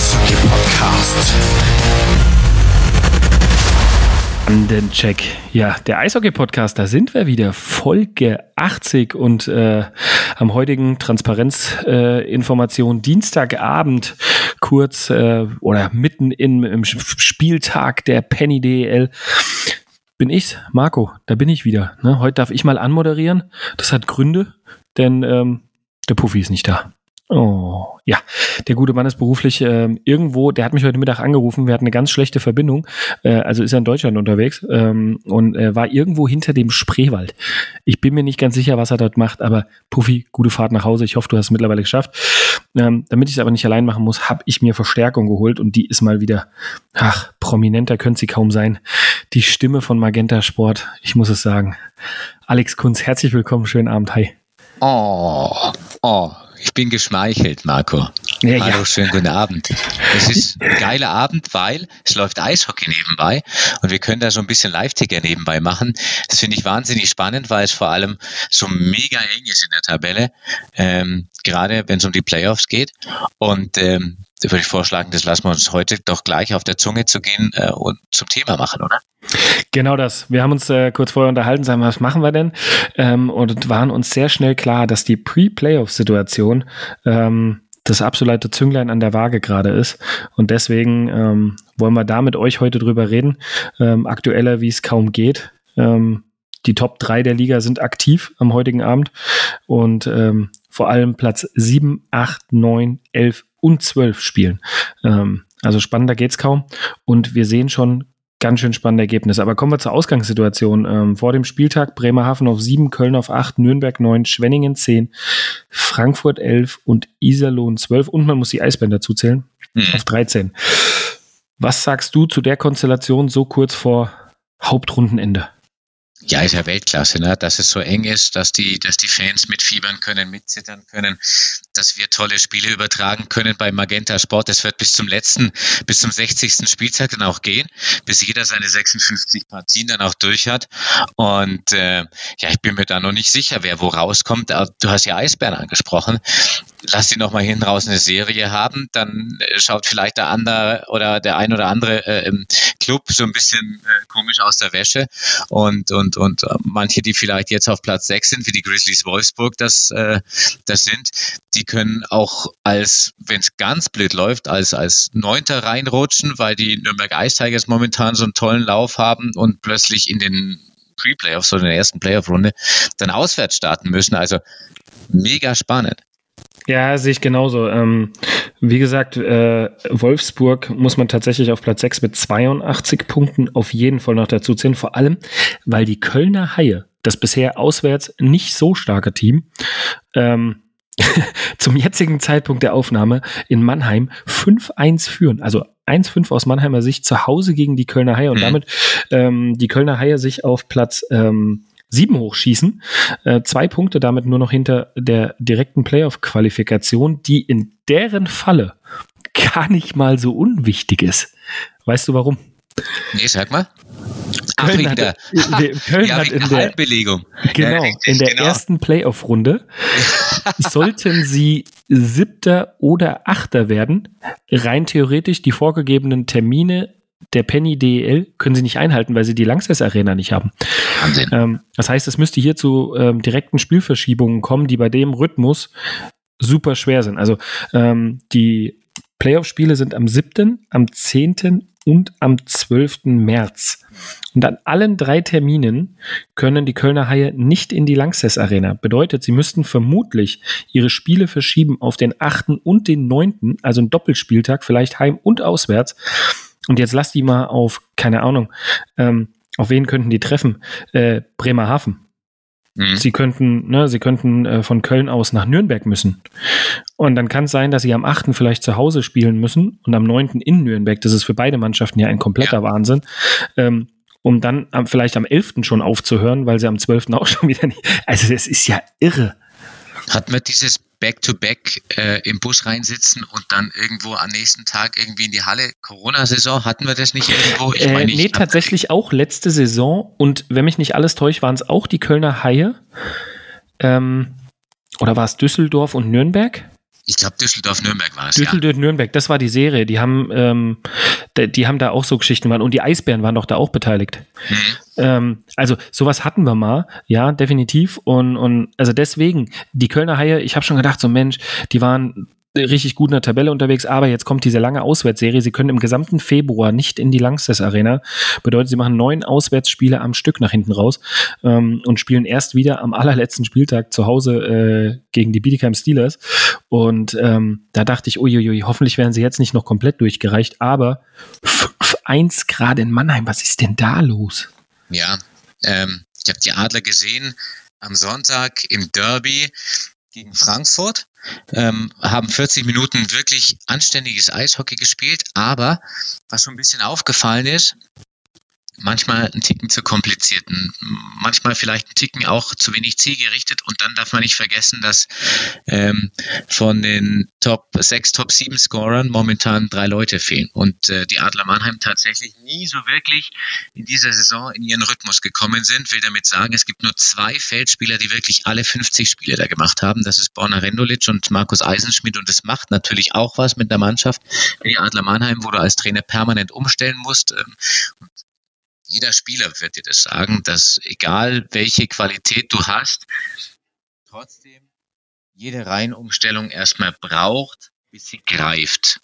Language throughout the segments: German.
Eishockey-Podcast. Check. Ja, der Eishockey-Podcast, da sind wir wieder, Folge 80 und äh, am heutigen Transparenzinformation äh, Dienstagabend, kurz äh, oder mitten in, im Spieltag der Penny DEL. Bin ich's, Marco, da bin ich wieder. Ne? Heute darf ich mal anmoderieren. Das hat Gründe, denn ähm, der Puffy ist nicht da. Oh, ja. Der gute Mann ist beruflich äh, irgendwo, der hat mich heute Mittag angerufen, wir hatten eine ganz schlechte Verbindung, äh, also ist er in Deutschland unterwegs ähm, und äh, war irgendwo hinter dem Spreewald. Ich bin mir nicht ganz sicher, was er dort macht, aber Puffy, gute Fahrt nach Hause. Ich hoffe, du hast es mittlerweile geschafft. Ähm, damit ich es aber nicht allein machen muss, habe ich mir Verstärkung geholt und die ist mal wieder, ach, prominenter könnte sie kaum sein. Die Stimme von Magenta Sport, ich muss es sagen. Alex Kunz, herzlich willkommen, schönen Abend, hi. Oh, oh, ich bin geschmeichelt, Marco. Ja, Hallo, ja. schönen guten Abend. Es ist ein geiler Abend, weil es läuft Eishockey nebenbei und wir können da so ein bisschen Live-Ticker nebenbei machen. Das finde ich wahnsinnig spannend, weil es vor allem so mega eng ist in der Tabelle, ähm, gerade wenn es um die Playoffs geht. Und ähm, würde ich vorschlagen, das lassen wir uns heute doch gleich auf der Zunge zu gehen äh, und zum Thema machen, oder? Genau das. Wir haben uns äh, kurz vorher unterhalten, sagen, was machen wir denn? Ähm, und waren uns sehr schnell klar, dass die Pre-Playoff-Situation ähm, das absolute Zünglein an der Waage gerade ist. Und deswegen ähm, wollen wir da mit euch heute drüber reden. Ähm, aktueller, wie es kaum geht. Ähm, die Top 3 der Liga sind aktiv am heutigen Abend. Und ähm, vor allem Platz 7, 8, 9, 11 und 12 spielen. Ähm, also spannender geht's kaum. Und wir sehen schon ganz schön spannende Ergebnisse. Aber kommen wir zur Ausgangssituation. Ähm, vor dem Spieltag Bremerhaven auf 7, Köln auf 8, Nürnberg 9, Schwenningen 10, Frankfurt 11 und Iserlohn 12. Und man muss die Eisbären dazu zählen, mhm. auf 13. Was sagst du zu der Konstellation so kurz vor Hauptrundenende? Ja, ist ja Weltklasse, ne? dass es so eng ist, dass die, dass die Fans mitfiebern können, mitzittern können, dass wir tolle Spiele übertragen können bei Magenta Sport. Das wird bis zum letzten, bis zum 60. Spieltag dann auch gehen, bis jeder seine 56 Partien dann auch durch hat. Und äh, ja, ich bin mir da noch nicht sicher, wer wo rauskommt. Du hast ja Eisbären angesprochen. Lass die noch mal hinten raus eine Serie haben, dann äh, schaut vielleicht der andere oder der ein oder andere äh, im Club so ein bisschen äh, komisch aus der Wäsche und und und äh, manche, die vielleicht jetzt auf Platz 6 sind, wie die Grizzlies Wolfsburg, das, äh, das sind, die können auch als, wenn es ganz blöd läuft, als, als Neunter reinrutschen, weil die Nürnberg Ice momentan so einen tollen Lauf haben und plötzlich in den Pre-Playoffs oder in der ersten Playoff-Runde dann auswärts starten müssen. Also mega spannend. Ja, sehe ich genauso. Ähm, wie gesagt, äh, Wolfsburg muss man tatsächlich auf Platz 6 mit 82 Punkten auf jeden Fall noch dazu zählen. Vor allem, weil die Kölner Haie, das bisher auswärts nicht so starke Team, ähm, zum jetzigen Zeitpunkt der Aufnahme in Mannheim 5-1 führen. Also 1-5 aus Mannheimer Sicht zu Hause gegen die Kölner Haie und mhm. damit ähm, die Kölner Haie sich auf Platz ähm, sieben hochschießen. Äh, zwei Punkte damit nur noch hinter der direkten Playoff-Qualifikation, die in deren Falle gar nicht mal so unwichtig ist. Weißt du warum? Nee, sag mal. Köln Ach, hat, Köln ja, hat in der. Genau, ja, in der genau. ersten Playoff-Runde sollten sie Siebter oder Achter werden, rein theoretisch die vorgegebenen Termine der Penny DEL können sie nicht einhalten, weil sie die Langsess Arena nicht haben. Wahnsinn. Ähm, das heißt, es müsste hier zu ähm, direkten Spielverschiebungen kommen, die bei dem Rhythmus super schwer sind. Also ähm, die Playoff-Spiele sind am 7., am 10. und am 12. März. Und an allen drei Terminen können die Kölner Haie nicht in die Langsess Arena. Bedeutet, sie müssten vermutlich ihre Spiele verschieben auf den 8. und den 9., also einen Doppelspieltag, vielleicht heim und auswärts. Und jetzt lass die mal auf, keine Ahnung, ähm, auf wen könnten die treffen? Äh, Bremerhaven. Mhm. Sie könnten, ne, sie könnten äh, von Köln aus nach Nürnberg müssen. Und dann kann es sein, dass sie am 8. vielleicht zu Hause spielen müssen und am 9. in Nürnberg. Das ist für beide Mannschaften ja ein kompletter ja. Wahnsinn. Ähm, um dann am, vielleicht am 11. schon aufzuhören, weil sie am 12. auch schon wieder nicht. Also, das ist ja irre. Hat man dieses Back-to-Back äh, im Bus reinsitzen und dann irgendwo am nächsten Tag irgendwie in die Halle. Corona-Saison, hatten wir das nicht irgendwo? Ich äh, nee, tatsächlich auch letzte Saison. Und wenn mich nicht alles täuscht, waren es auch die Kölner Haie. Ähm, oder war es Düsseldorf und Nürnberg? Ich glaube, Düsseldorf-Nürnberg war es. Düsseldorf-Nürnberg, ja. das war die Serie. Die haben, ähm, die haben da auch so Geschichten gemacht und die Eisbären waren doch da auch beteiligt. Mhm. Ähm, also sowas hatten wir mal, ja, definitiv. Und, und also deswegen, die Kölner Haie, ich habe schon gedacht, so Mensch, die waren richtig gut in der Tabelle unterwegs, aber jetzt kommt diese lange Auswärtsserie. Sie können im gesamten Februar nicht in die Langsess Arena. Bedeutet, sie machen neun Auswärtsspiele am Stück nach hinten raus ähm, und spielen erst wieder am allerletzten Spieltag zu Hause äh, gegen die Bietigheim Steelers. Und ähm, da dachte ich, uiuiui, hoffentlich werden sie jetzt nicht noch komplett durchgereicht, aber 5-1 gerade in Mannheim, was ist denn da los? Ja, ähm, ich habe die Adler gesehen am Sonntag im Derby gegen Frankfurt, ähm, haben 40 Minuten wirklich anständiges Eishockey gespielt, aber was schon ein bisschen aufgefallen ist, manchmal ein Ticken zu komplizierten, manchmal vielleicht ein Ticken auch zu wenig zielgerichtet und dann darf man nicht vergessen, dass ähm, von den Top 6, Top 7 Scorern momentan drei Leute fehlen und äh, die Adler Mannheim tatsächlich nie so wirklich in dieser Saison in ihren Rhythmus gekommen sind. Will damit sagen, es gibt nur zwei Feldspieler, die wirklich alle 50 Spiele da gemacht haben. Das ist Borna Rendulic und Markus Eisenschmidt und das macht natürlich auch was mit der Mannschaft. Die Adler Mannheim, wo du als Trainer permanent umstellen musst. Ähm, jeder Spieler wird dir das sagen, dass egal welche Qualität du hast, trotzdem jede Reihenumstellung erstmal braucht, bis sie greift.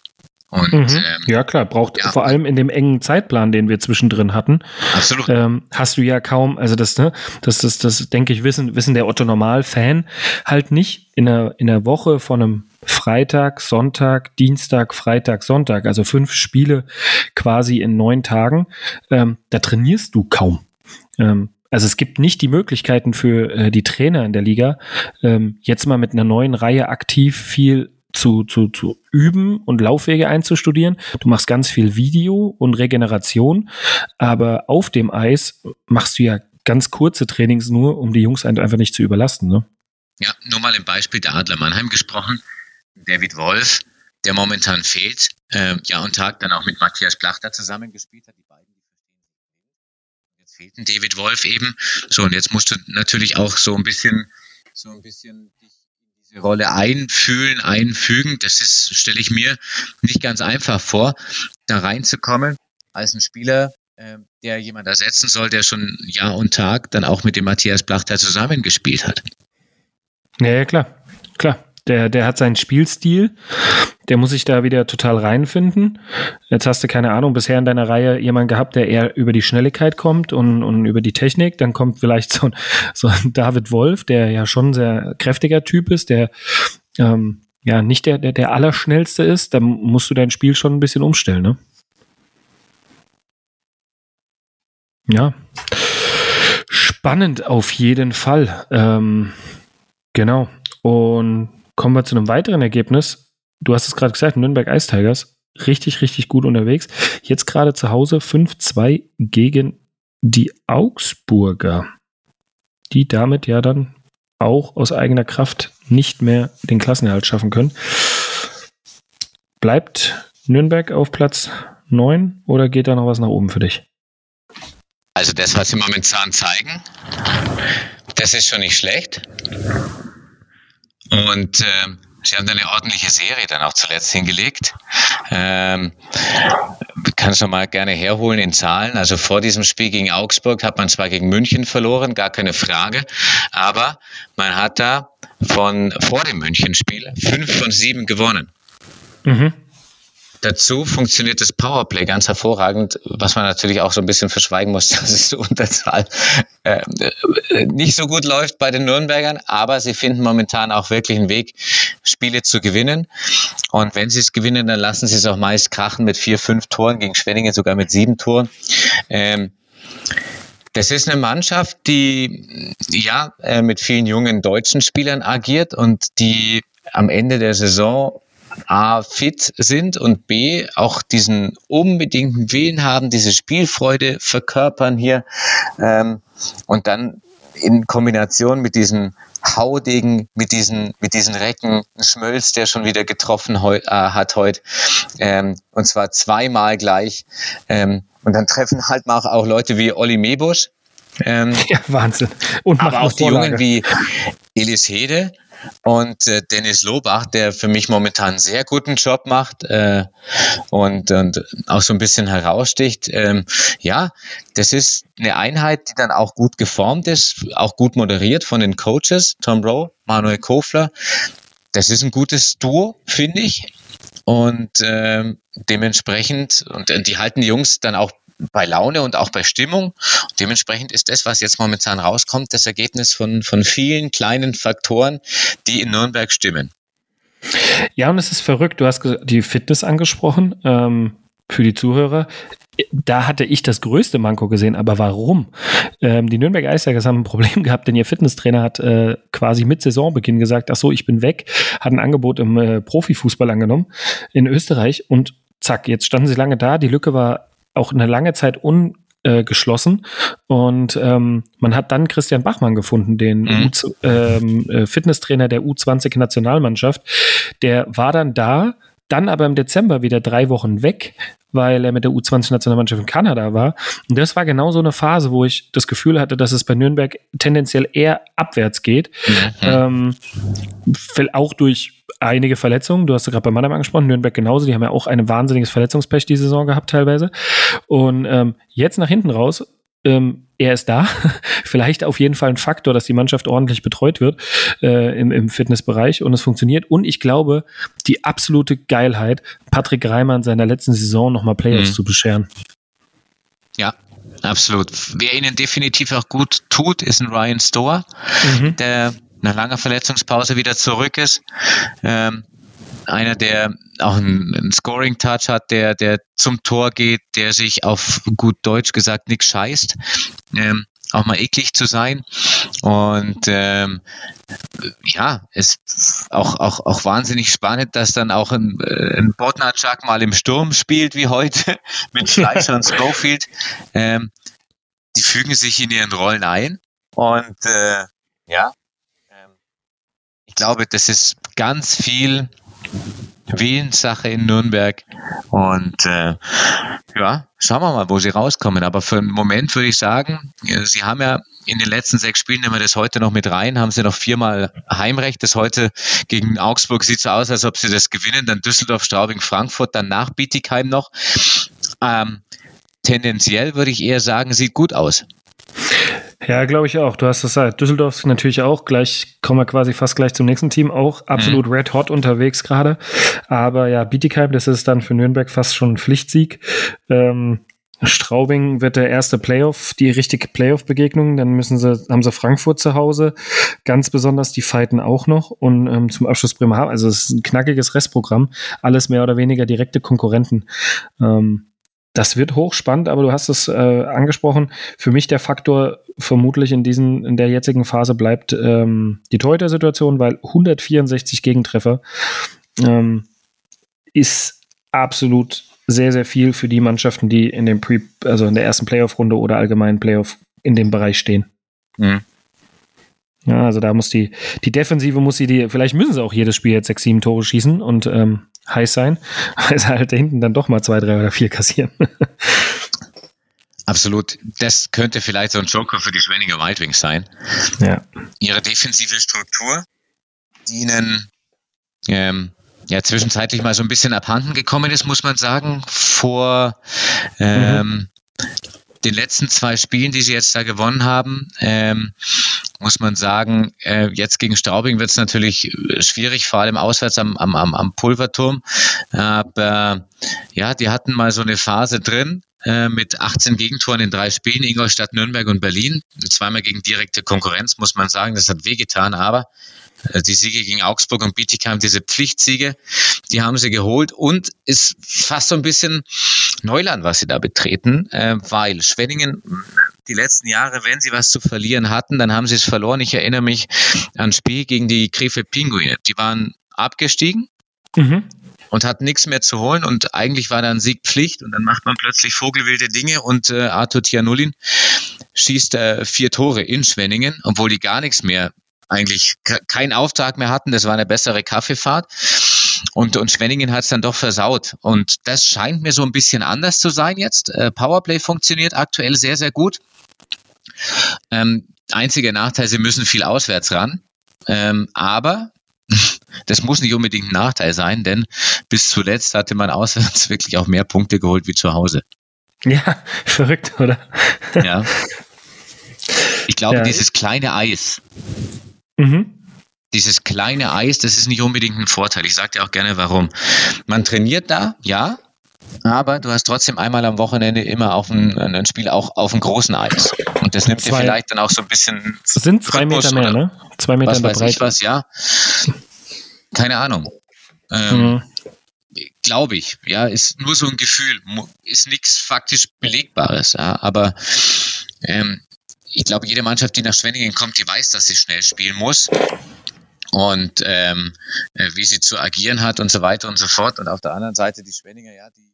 Und, mhm. ähm, ja, klar, braucht ja, vor allem in dem engen Zeitplan, den wir zwischendrin hatten. Absolut. Ähm, hast du ja kaum, also das, ne, das, das, das denke ich, wissen, wissen der Otto Normal-Fan halt nicht in der, in der Woche von einem Freitag, Sonntag, Dienstag, Freitag, Sonntag, also fünf Spiele quasi in neun Tagen. Ähm, da trainierst du kaum. Ähm, also es gibt nicht die Möglichkeiten für äh, die Trainer in der Liga, ähm, jetzt mal mit einer neuen Reihe aktiv viel zu, zu, zu üben und Laufwege einzustudieren. Du machst ganz viel Video und Regeneration, aber auf dem Eis machst du ja ganz kurze Trainings nur, um die Jungs einfach nicht zu überlasten. Ne? Ja, nur mal im Beispiel der Adler Mannheim gesprochen. David Wolf, der momentan fehlt, äh, ja und Tag dann auch mit Matthias Plachter zusammengespielt hat. Die beiden, die Jetzt fehlt ein David Wolf eben. So, und jetzt musst du natürlich auch so ein bisschen, so ein bisschen dich diese Rolle einfühlen, einfügen. Das ist, stelle ich mir nicht ganz einfach vor, da reinzukommen als ein Spieler, äh, der jemand ersetzen soll, der schon Jahr und Tag dann auch mit dem Matthias Blachter zusammengespielt hat. Ja, ja, klar, klar. Der, der hat seinen Spielstil, der muss sich da wieder total reinfinden. Jetzt hast du keine Ahnung, bisher in deiner Reihe jemanden gehabt, der eher über die Schnelligkeit kommt und, und über die Technik. Dann kommt vielleicht so ein, so ein David Wolf, der ja schon ein sehr kräftiger Typ ist, der ähm, ja nicht der, der, der Allerschnellste ist. Da musst du dein Spiel schon ein bisschen umstellen, ne? Ja. Spannend auf jeden Fall. Ähm, genau. Und kommen wir zu einem weiteren Ergebnis. Du hast es gerade gesagt, Nürnberg Ice Tigers, richtig, richtig gut unterwegs. Jetzt gerade zu Hause 5-2 gegen die Augsburger, die damit ja dann auch aus eigener Kraft nicht mehr den Klassenerhalt schaffen können. Bleibt Nürnberg auf Platz 9 oder geht da noch was nach oben für dich? Also das, was sie momentan zeigen, das ist schon nicht schlecht. Und äh, sie haben eine ordentliche Serie dann auch zuletzt hingelegt. Ähm, kannst du mal gerne herholen in Zahlen. Also vor diesem Spiel gegen Augsburg hat man zwar gegen München verloren, gar keine Frage, aber man hat da von vor dem München-Spiel fünf von sieben gewonnen. Mhm. Dazu funktioniert das Powerplay ganz hervorragend, was man natürlich auch so ein bisschen verschweigen muss, dass es zur Unterzahl äh, nicht so gut läuft bei den Nürnbergern, aber sie finden momentan auch wirklich einen Weg, Spiele zu gewinnen. Und wenn sie es gewinnen, dann lassen sie es auch meist krachen mit vier, fünf Toren, gegen Schwenningen sogar mit sieben Toren. Ähm, das ist eine Mannschaft, die ja äh, mit vielen jungen deutschen Spielern agiert und die am Ende der Saison A, fit sind und B, auch diesen unbedingten Willen haben, diese Spielfreude verkörpern hier ähm, und dann in Kombination mit diesen Haudegen, mit diesen, mit diesen Recken, Schmölz, der schon wieder getroffen heu, äh, hat heute, ähm, und zwar zweimal gleich. Ähm, und dann treffen halt mal auch Leute wie Olli Mebusch, Ähm, ja, Wahnsinn. Und aber auch die Jungen wie Elis Hede und äh, Dennis Lobach, der für mich momentan einen sehr guten Job macht äh, und, und auch so ein bisschen heraussticht. Ähm, ja, das ist eine Einheit, die dann auch gut geformt ist, auch gut moderiert von den Coaches, Tom Rowe, Manuel Kofler. Das ist ein gutes Duo, finde ich. Und ähm, dementsprechend, und, und die halten die Jungs dann auch bei Laune und auch bei Stimmung. Und dementsprechend ist das, was jetzt momentan rauskommt, das Ergebnis von, von vielen kleinen Faktoren, die in Nürnberg stimmen. Ja, und es ist verrückt. Du hast die Fitness angesprochen. Ähm, für die Zuhörer. Da hatte ich das größte Manko gesehen, aber warum? Ähm, die Nürnberg Eisbergers haben ein Problem gehabt, denn ihr Fitnesstrainer hat äh, quasi mit Saisonbeginn gesagt, ach so, ich bin weg, hat ein Angebot im äh, Profifußball angenommen in Österreich und zack, jetzt standen sie lange da, die Lücke war auch eine lange Zeit un geschlossen. Und ähm, man hat dann Christian Bachmann gefunden, den mhm. ähm, äh, Fitnesstrainer der U20-Nationalmannschaft. Der war dann da, dann aber im Dezember wieder drei Wochen weg, weil er mit der U20-Nationalmannschaft in Kanada war. Und das war genau so eine Phase, wo ich das Gefühl hatte, dass es bei Nürnberg tendenziell eher abwärts geht. Mhm. Ähm, auch durch einige Verletzungen. Du hast ja gerade bei Mannheim angesprochen, Nürnberg genauso. Die haben ja auch ein wahnsinniges Verletzungspech die Saison gehabt teilweise. Und ähm, jetzt nach hinten raus ähm, er ist da. Vielleicht auf jeden Fall ein Faktor, dass die Mannschaft ordentlich betreut wird äh, im, im Fitnessbereich und es funktioniert. Und ich glaube, die absolute Geilheit, Patrick Reimann seiner letzten Saison nochmal Playoffs mhm. zu bescheren. Ja, absolut. Wer ihnen definitiv auch gut tut, ist ein Ryan Store, mhm. der nach langer Verletzungspause wieder zurück ist. Ähm, einer, der auch einen, einen Scoring-Touch hat, der, der zum Tor geht, der sich auf gut Deutsch gesagt nichts scheißt. Ähm, auch mal eklig zu sein. Und ähm, ja, es auch, auch, auch wahnsinnig spannend, dass dann auch ein, äh, ein Bodnarczak mal im Sturm spielt wie heute mit Schleicher und Schofield. Ähm, die fügen sich in ihren Rollen ein. Und äh, ja, glaube, das ist ganz viel Willenssache in Nürnberg. Und äh, ja, schauen wir mal, wo sie rauskommen. Aber für einen Moment würde ich sagen, sie haben ja in den letzten sechs Spielen, nehmen wir das heute noch mit rein, haben sie noch viermal Heimrecht. Das heute gegen Augsburg sieht so aus, als ob sie das gewinnen. Dann Düsseldorf, Straubing, Frankfurt, dann nach Bietigheim noch. Ähm, tendenziell würde ich eher sagen, sieht gut aus. Ja, glaube ich auch. Du hast es gesagt. Düsseldorf natürlich auch. Gleich kommen wir quasi fast gleich zum nächsten Team. Auch absolut mhm. red hot unterwegs gerade. Aber ja, Bietigheim, das ist dann für Nürnberg fast schon ein Pflichtsieg. Ähm, Straubing wird der erste Playoff, die richtige Playoff-Begegnung. Dann müssen sie, haben sie Frankfurt zu Hause. Ganz besonders, die fighten auch noch. Und ähm, zum Abschluss Bremerhaven. Also es ist ein knackiges Restprogramm. Alles mehr oder weniger direkte Konkurrenten. Ähm, das wird hochspannend, aber du hast es äh, angesprochen. Für mich der Faktor vermutlich in diesen, in der jetzigen Phase bleibt ähm, die Torhüter-Situation, weil 164 Gegentreffer ähm, ist absolut sehr, sehr viel für die Mannschaften, die in dem Pre, also in der ersten Playoff-Runde oder allgemeinen Playoff in dem Bereich stehen. Mhm. Ja, also da muss die, die Defensive muss sie die, vielleicht müssen sie auch jedes Spiel jetzt sechs, sieben Tore schießen und ähm, heiß sein, weil sie halt da hinten dann doch mal zwei, drei oder vier kassieren. Absolut. Das könnte vielleicht so ein Joker für die Schwenninger Wild Wings sein. Ja. Ihre defensive Struktur, die ihnen ähm, ja zwischenzeitlich mal so ein bisschen abhanden gekommen ist, muss man sagen, vor ähm, mhm den letzten zwei Spielen, die sie jetzt da gewonnen haben, ähm, muss man sagen, äh, jetzt gegen Straubing wird es natürlich schwierig, vor allem auswärts am, am, am Pulverturm. Aber ja, die hatten mal so eine Phase drin äh, mit 18 Gegentoren in drei Spielen, Ingolstadt, Nürnberg und Berlin. Zweimal gegen direkte Konkurrenz, muss man sagen. Das hat wehgetan, aber äh, die Siege gegen Augsburg und Bietigheim, diese Pflichtsiege, die haben sie geholt und ist fast so ein bisschen Neuland, was sie da betreten, äh, weil Schwenningen die letzten Jahre, wenn sie was zu verlieren hatten, dann haben sie es verloren. Ich erinnere mich an ein Spiel gegen die Krefeld Pinguine. Die waren abgestiegen. Mhm und hat nichts mehr zu holen und eigentlich war dann Siegpflicht und dann macht man plötzlich vogelwilde Dinge und äh, Arthur Tianulin schießt äh, vier Tore in Schwenningen, obwohl die gar nichts mehr eigentlich keinen Auftrag mehr hatten. Das war eine bessere Kaffeefahrt. Und, und Schwenningen hat es dann doch versaut. Und das scheint mir so ein bisschen anders zu sein jetzt. Äh, Powerplay funktioniert aktuell sehr, sehr gut. Ähm, einziger Nachteil, sie müssen viel auswärts ran. Ähm, aber das muss nicht unbedingt ein Nachteil sein, denn bis zuletzt hatte man auswärts wirklich auch mehr Punkte geholt wie zu Hause. Ja, verrückt, oder? Ja. Ich glaube, ja. dieses kleine Eis, mhm. dieses kleine Eis, das ist nicht unbedingt ein Vorteil. Ich sage dir auch gerne, warum. Man trainiert da, ja, aber du hast trotzdem einmal am Wochenende immer auf ein, ein Spiel auch auf einem großen Eis. Und das nimmt zwei. dir vielleicht dann auch so ein bisschen. Das sind zwei Meter mehr, ne? Zwei Meter was weiß Breite. ich was, ja. Keine Ahnung. Ähm, mhm. Glaube ich, ja, ist nur so ein Gefühl, ist nichts faktisch Belegbares, ja, aber ähm, ich glaube, jede Mannschaft, die nach Schwenningen kommt, die weiß, dass sie schnell spielen muss und ähm, äh, wie sie zu agieren hat und so weiter und so fort. Und auf der anderen Seite die Schwenninger, ja, die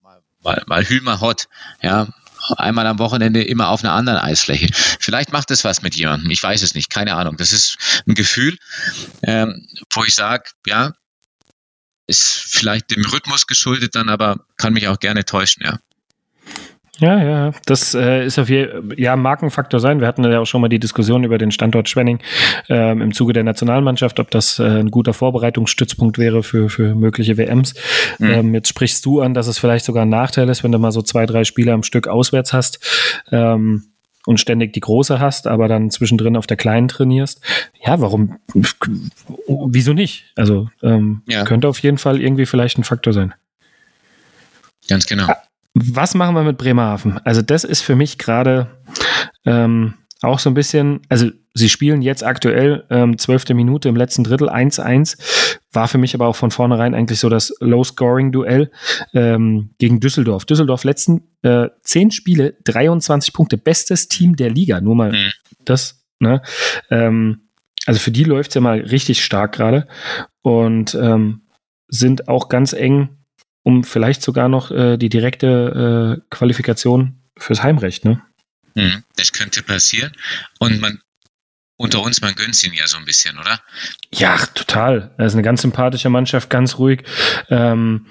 mal, mal, mal Hümer Hot, ja, einmal am Wochenende immer auf einer anderen Eisfläche. Vielleicht macht das was mit jemandem, ich weiß es nicht, keine Ahnung. Das ist ein Gefühl, ähm, wo ich sage, ja, ist vielleicht dem Rhythmus geschuldet dann, aber kann mich auch gerne täuschen, ja. Ja, ja, das äh, ist auf jeden ja Markenfaktor sein. Wir hatten ja auch schon mal die Diskussion über den Standort Schwenning ähm, im Zuge der Nationalmannschaft, ob das äh, ein guter Vorbereitungsstützpunkt wäre für, für mögliche WMs. Mhm. Ähm, jetzt sprichst du an, dass es vielleicht sogar ein Nachteil ist, wenn du mal so zwei, drei Spiele am Stück auswärts hast. Ähm, und ständig die große hast, aber dann zwischendrin auf der kleinen trainierst. Ja, warum? Wieso nicht? Also ähm, ja. könnte auf jeden Fall irgendwie vielleicht ein Faktor sein. Ganz genau. Was machen wir mit Bremerhaven? Also das ist für mich gerade ähm, auch so ein bisschen, also sie spielen jetzt aktuell ähm, zwölfte Minute im letzten Drittel 1-1, war für mich aber auch von vornherein eigentlich so das Low-Scoring-Duell ähm, gegen Düsseldorf. Düsseldorf letzten äh, zehn Spiele, 23 Punkte, bestes Team der Liga, nur mal mhm. das. Ne? Ähm, also für die läuft es ja mal richtig stark gerade und ähm, sind auch ganz eng um vielleicht sogar noch äh, die direkte äh, Qualifikation fürs Heimrecht, ne? Hm, das könnte passieren. Und man, unter uns, man gönnt ihn ja so ein bisschen, oder? Ja, total. Er ist eine ganz sympathische Mannschaft, ganz ruhig. Ähm,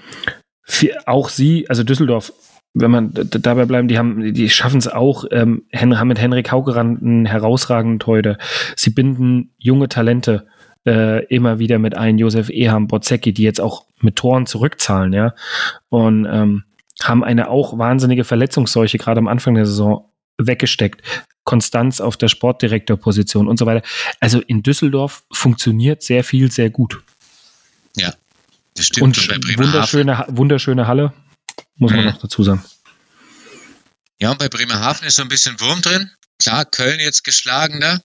auch sie, also Düsseldorf, wenn man dabei bleiben, die haben, die schaffen es auch, ähm, haben mit Henrik Haugerand einen herausragenden Torhüter. Sie binden junge Talente äh, immer wieder mit ein, Josef Eham, Bozecki, die jetzt auch mit Toren zurückzahlen, ja. Und ähm, haben eine auch wahnsinnige Verletzungsseuche gerade am Anfang der Saison weggesteckt. Konstanz auf der Sportdirektorposition und so weiter. Also in Düsseldorf funktioniert sehr viel, sehr gut. Ja, das stimmt. Und, und wunderschöne, wunderschöne Halle, muss man mhm. noch dazu sagen. Ja, und bei Bremerhaven ist so ein bisschen Wurm drin. Klar, Köln jetzt geschlagener,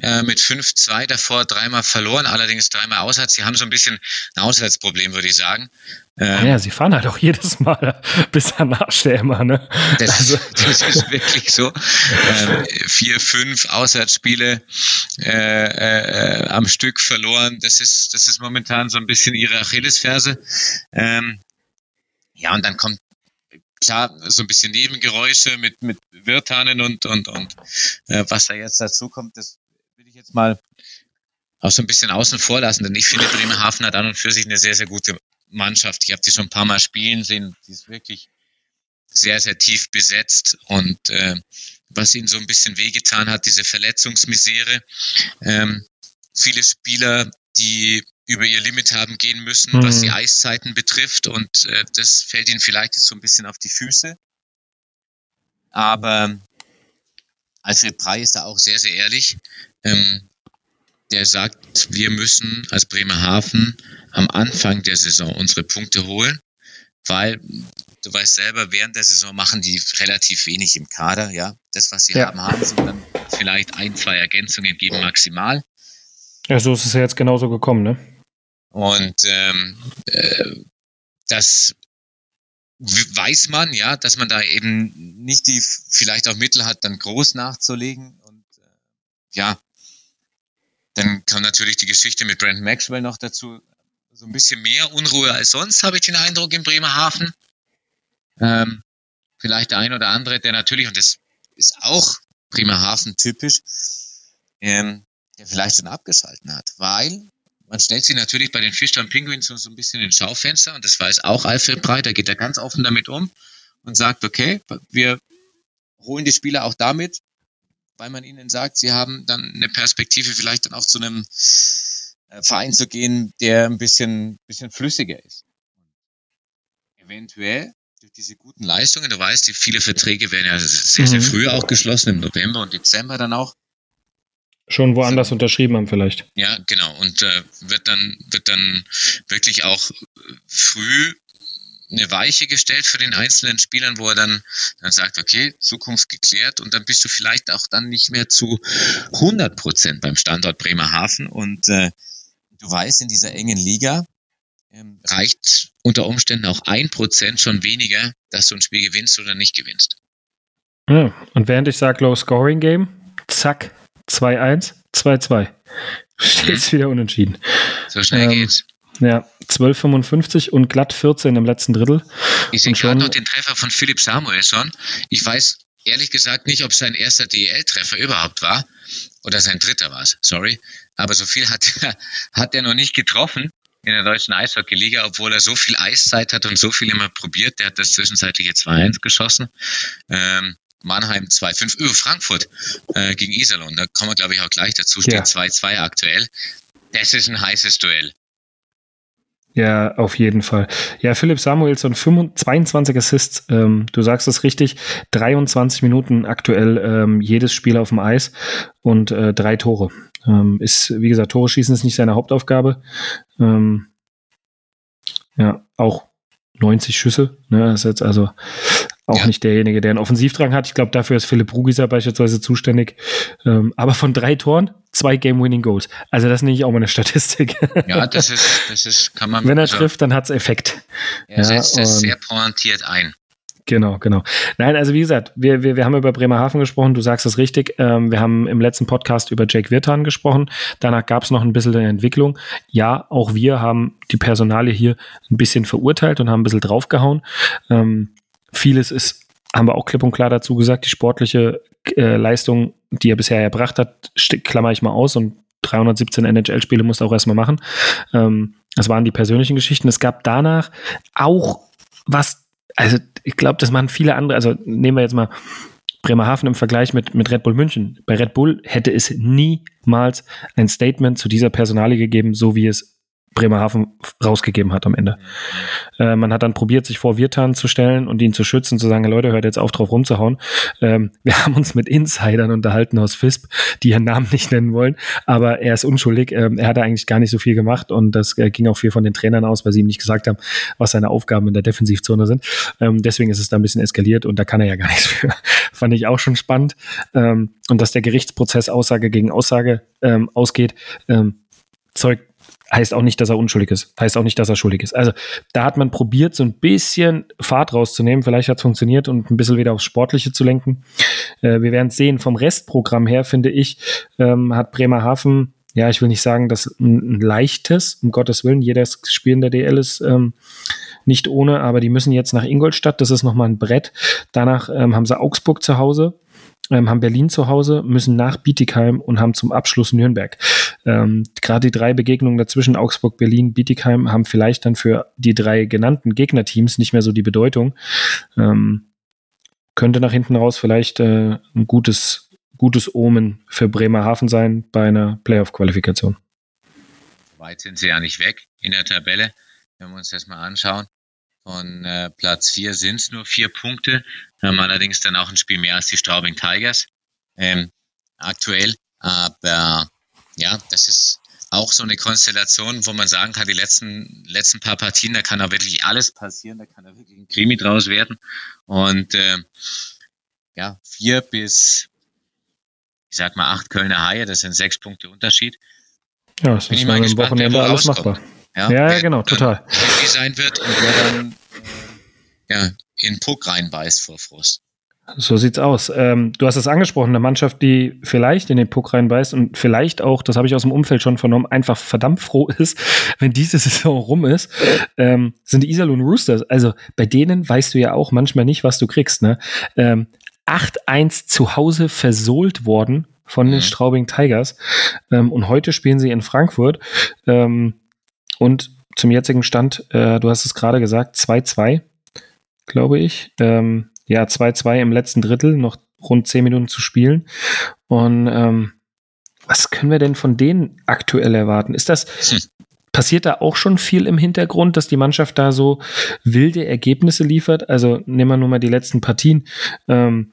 äh, mit 5-2 davor dreimal verloren, allerdings dreimal auswärts. Sie haben so ein bisschen ein Auswärtsproblem, würde ich sagen. Ähm, ja, sie fahren halt auch jedes Mal bis an der immer, ne? Das, also. das ist wirklich so. Ähm, vier, fünf Auswärtsspiele äh, äh, am Stück verloren. Das ist, das ist momentan so ein bisschen ihre Achillesferse. Ähm, ja, und dann kommt klar, so ein bisschen Nebengeräusche mit, mit Wirtanen und, und, und äh, was da jetzt dazu kommt, das jetzt mal auch so ein bisschen außen vor lassen, denn ich finde, Bremerhaven hat an und für sich eine sehr, sehr gute Mannschaft. Ich habe die schon ein paar Mal spielen sehen. Die ist wirklich sehr, sehr tief besetzt und äh, was ihnen so ein bisschen wehgetan hat, diese Verletzungsmisere. Ähm, viele Spieler, die über ihr Limit haben gehen müssen, mhm. was die Eiszeiten betrifft und äh, das fällt ihnen vielleicht jetzt so ein bisschen auf die Füße. Aber Alfred Prey ist da auch sehr, sehr ehrlich. Ähm, der sagt, wir müssen als Bremerhaven am Anfang der Saison unsere Punkte holen, weil du weißt selber, während der Saison machen die relativ wenig im Kader, ja. Das, was sie ja. haben, haben sie dann vielleicht ein, zwei Ergänzungen geben maximal. Ja, so ist es ja jetzt genauso gekommen, ne? Und ähm, äh, das weiß man, ja, dass man da eben nicht die vielleicht auch Mittel hat, dann groß nachzulegen. Und äh, ja, dann kam natürlich die Geschichte mit Brandon Maxwell noch dazu. So ein bisschen mehr Unruhe als sonst, habe ich den Eindruck, in Bremerhaven. Ähm, vielleicht der ein oder andere, der natürlich, und das ist auch Bremerhaven typisch, ähm, der vielleicht schon abgeschalten hat, weil man stellt sie natürlich bei den Fischtown Penguins so, so ein bisschen in Schaufenster und das weiß auch Alfred Breit, da geht er ganz offen damit um und sagt, okay, wir holen die Spieler auch damit, weil man ihnen sagt, sie haben dann eine Perspektive, vielleicht dann auch zu einem äh, Verein zu gehen, der ein bisschen, bisschen flüssiger ist. Eventuell durch diese guten Leistungen, du weißt, die viele Verträge werden ja sehr, sehr mhm. früh auch geschlossen, im November und Dezember dann auch. Schon woanders so. unterschrieben haben vielleicht. Ja, genau. Und äh, wird dann wird dann wirklich auch früh eine Weiche gestellt für den einzelnen Spielern, wo er dann, dann sagt, okay, Zukunft geklärt und dann bist du vielleicht auch dann nicht mehr zu 100 Prozent beim Standort Bremerhaven und äh, du weißt, in dieser engen Liga ähm, reicht unter Umständen auch ein Prozent schon weniger, dass du ein Spiel gewinnst oder nicht gewinnst. Ja, und während ich sage Low Scoring Game, zack, 2-1, 2-2. Steht's mhm. wieder unentschieden. So schnell ähm, geht's. Ja, 12,55 und glatt 14 im letzten Drittel. Ich sehe gerade noch den Treffer von Philipp Samuelsson. Ich weiß ehrlich gesagt nicht, ob sein erster DEL-Treffer überhaupt war oder sein dritter war es, sorry. Aber so viel hat, hat er noch nicht getroffen in der deutschen Eishockey-Liga, obwohl er so viel Eiszeit hat und so viel immer probiert. Der hat das zwischenzeitliche 2-1 geschossen. Ähm, Mannheim 2-5, über Frankfurt äh, gegen Iserlohn. Da kommen wir, glaube ich, auch gleich dazu. Steht 2-2 ja. aktuell. Das ist ein heißes Duell. Ja, auf jeden Fall. Ja, Philipp Samuelsson, 22 Assists, ähm, du sagst es richtig, 23 Minuten aktuell ähm, jedes Spiel auf dem Eis und äh, drei Tore. Ähm, ist, wie gesagt, Tore schießen ist nicht seine Hauptaufgabe. Ähm, ja, auch 90 Schüsse. Ne, das ist jetzt also auch ja. nicht derjenige, der einen Offensivdrang hat. Ich glaube, dafür ist Philipp Rugiser beispielsweise zuständig. Ähm, aber von drei Toren, zwei Game-Winning-Goals. Also das nehme ich auch mal eine Statistik. Ja, das ist, das ist, kann man. Wenn er also, trifft, dann hat es Effekt. Er setzt ja, es sehr pointiert ein. Genau, genau. Nein, also wie gesagt, wir, wir, wir haben über Bremerhaven gesprochen, du sagst es richtig. Ähm, wir haben im letzten Podcast über Jake Wirtan gesprochen. Danach gab es noch ein bisschen eine Entwicklung. Ja, auch wir haben die Personale hier ein bisschen verurteilt und haben ein bisschen draufgehauen. Ähm, vieles ist, haben wir auch klipp und klar dazu gesagt, die sportliche äh, Leistung, die er bisher erbracht hat, klammer ich mal aus und 317 NHL-Spiele musste auch erstmal machen. Ähm, das waren die persönlichen Geschichten. Es gab danach auch was, also ich glaube, das machen viele andere, also nehmen wir jetzt mal Bremerhaven im Vergleich mit, mit Red Bull München. Bei Red Bull hätte es niemals ein Statement zu dieser Personalie gegeben, so wie es Bremerhaven rausgegeben hat am Ende. Mhm. Äh, man hat dann probiert, sich vor Wirtan zu stellen und ihn zu schützen, zu sagen, Leute, hört jetzt auf, drauf rumzuhauen. Ähm, wir haben uns mit Insidern unterhalten aus FISP, die ihren Namen nicht nennen wollen, aber er ist unschuldig. Ähm, er hatte eigentlich gar nicht so viel gemacht und das äh, ging auch viel von den Trainern aus, weil sie ihm nicht gesagt haben, was seine Aufgaben in der Defensivzone sind. Ähm, deswegen ist es da ein bisschen eskaliert und da kann er ja gar nichts für. Fand ich auch schon spannend. Ähm, und dass der Gerichtsprozess Aussage gegen Aussage ähm, ausgeht, ähm, zeugt heißt auch nicht, dass er unschuldig ist. Heißt auch nicht, dass er schuldig ist. Also da hat man probiert, so ein bisschen Fahrt rauszunehmen. Vielleicht hat es funktioniert und ein bisschen wieder aufs Sportliche zu lenken. Äh, wir werden sehen. Vom Restprogramm her, finde ich, ähm, hat Bremerhaven, ja, ich will nicht sagen, dass ein, ein, leichtes, um Gottes Willen, jedes Spiel in der DL ist ähm, nicht ohne, aber die müssen jetzt nach Ingolstadt. Das ist nochmal ein Brett. Danach ähm, haben sie Augsburg zu Hause ähm, haben Berlin zu Hause, müssen nach Bietigheim und haben zum Abschluss Nürnberg. Ähm, Gerade die drei Begegnungen dazwischen, Augsburg, Berlin, Bietigheim, haben vielleicht dann für die drei genannten Gegnerteams nicht mehr so die Bedeutung. Ähm, könnte nach hinten raus vielleicht äh, ein gutes, gutes Omen für Bremerhaven sein bei einer Playoff-Qualifikation. Weit sind sie ja nicht weg in der Tabelle, wenn wir uns das mal anschauen. Von äh, Platz 4 sind es nur vier Punkte, haben allerdings dann auch ein Spiel mehr als die Straubing Tigers ähm, aktuell. Aber ja, das ist auch so eine Konstellation, wo man sagen kann, die letzten, letzten paar Partien, da kann auch wirklich alles passieren, da kann da wirklich ein Krimi draus werden. Und äh, ja, vier bis, ich sag mal, acht Kölner Haie, das sind sechs Punkte Unterschied. Ja, das Bin ist mal gespannt, Wochenende alles machbar. Ja, ja, ja genau, total. Wie sein wird und wer dann äh, ja, in Puck reinbeißt vor Frust. So sieht's aus. Ähm, du hast es angesprochen, eine Mannschaft, die vielleicht in den Puck reinbeißt und vielleicht auch, das habe ich aus dem Umfeld schon vernommen, einfach verdammt froh ist, wenn diese Saison rum ist, ähm, sind die Iserlohn Roosters. Also bei denen weißt du ja auch manchmal nicht, was du kriegst. Ne? Ähm, 8-1 zu Hause versohlt worden von den mhm. Straubing Tigers ähm, und heute spielen sie in Frankfurt. Ähm, und zum jetzigen Stand, äh, du hast es gerade gesagt, 2-2, glaube ich. Ähm, ja, 2-2 im letzten Drittel, noch rund zehn Minuten zu spielen. Und ähm, was können wir denn von denen aktuell erwarten? Ist das, hm. passiert da auch schon viel im Hintergrund, dass die Mannschaft da so wilde Ergebnisse liefert? Also nehmen wir nur mal die letzten Partien. Ähm,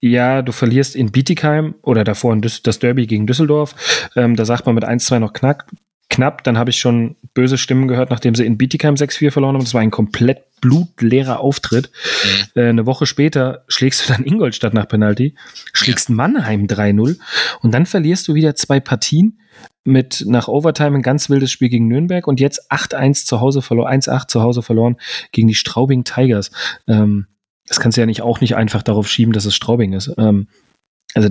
ja, du verlierst in Bietigheim oder davor das Derby gegen Düsseldorf. Ähm, da sagt man mit 1-2 noch knack, knapp. Dann habe ich schon böse Stimmen gehört, nachdem sie in Bietigheim 6-4 verloren haben. Das war ein komplett blutleerer Auftritt. Mhm. Äh, eine Woche später schlägst du dann Ingolstadt nach Penalty, schlägst ja. Mannheim 3-0 und dann verlierst du wieder zwei Partien mit nach Overtime ein ganz wildes Spiel gegen Nürnberg und jetzt 8-1 zu Hause verloren, 1-8 zu Hause verloren gegen die Straubing Tigers. Ähm, das kannst du ja nicht auch nicht einfach darauf schieben, dass es Straubing ist. Ähm, also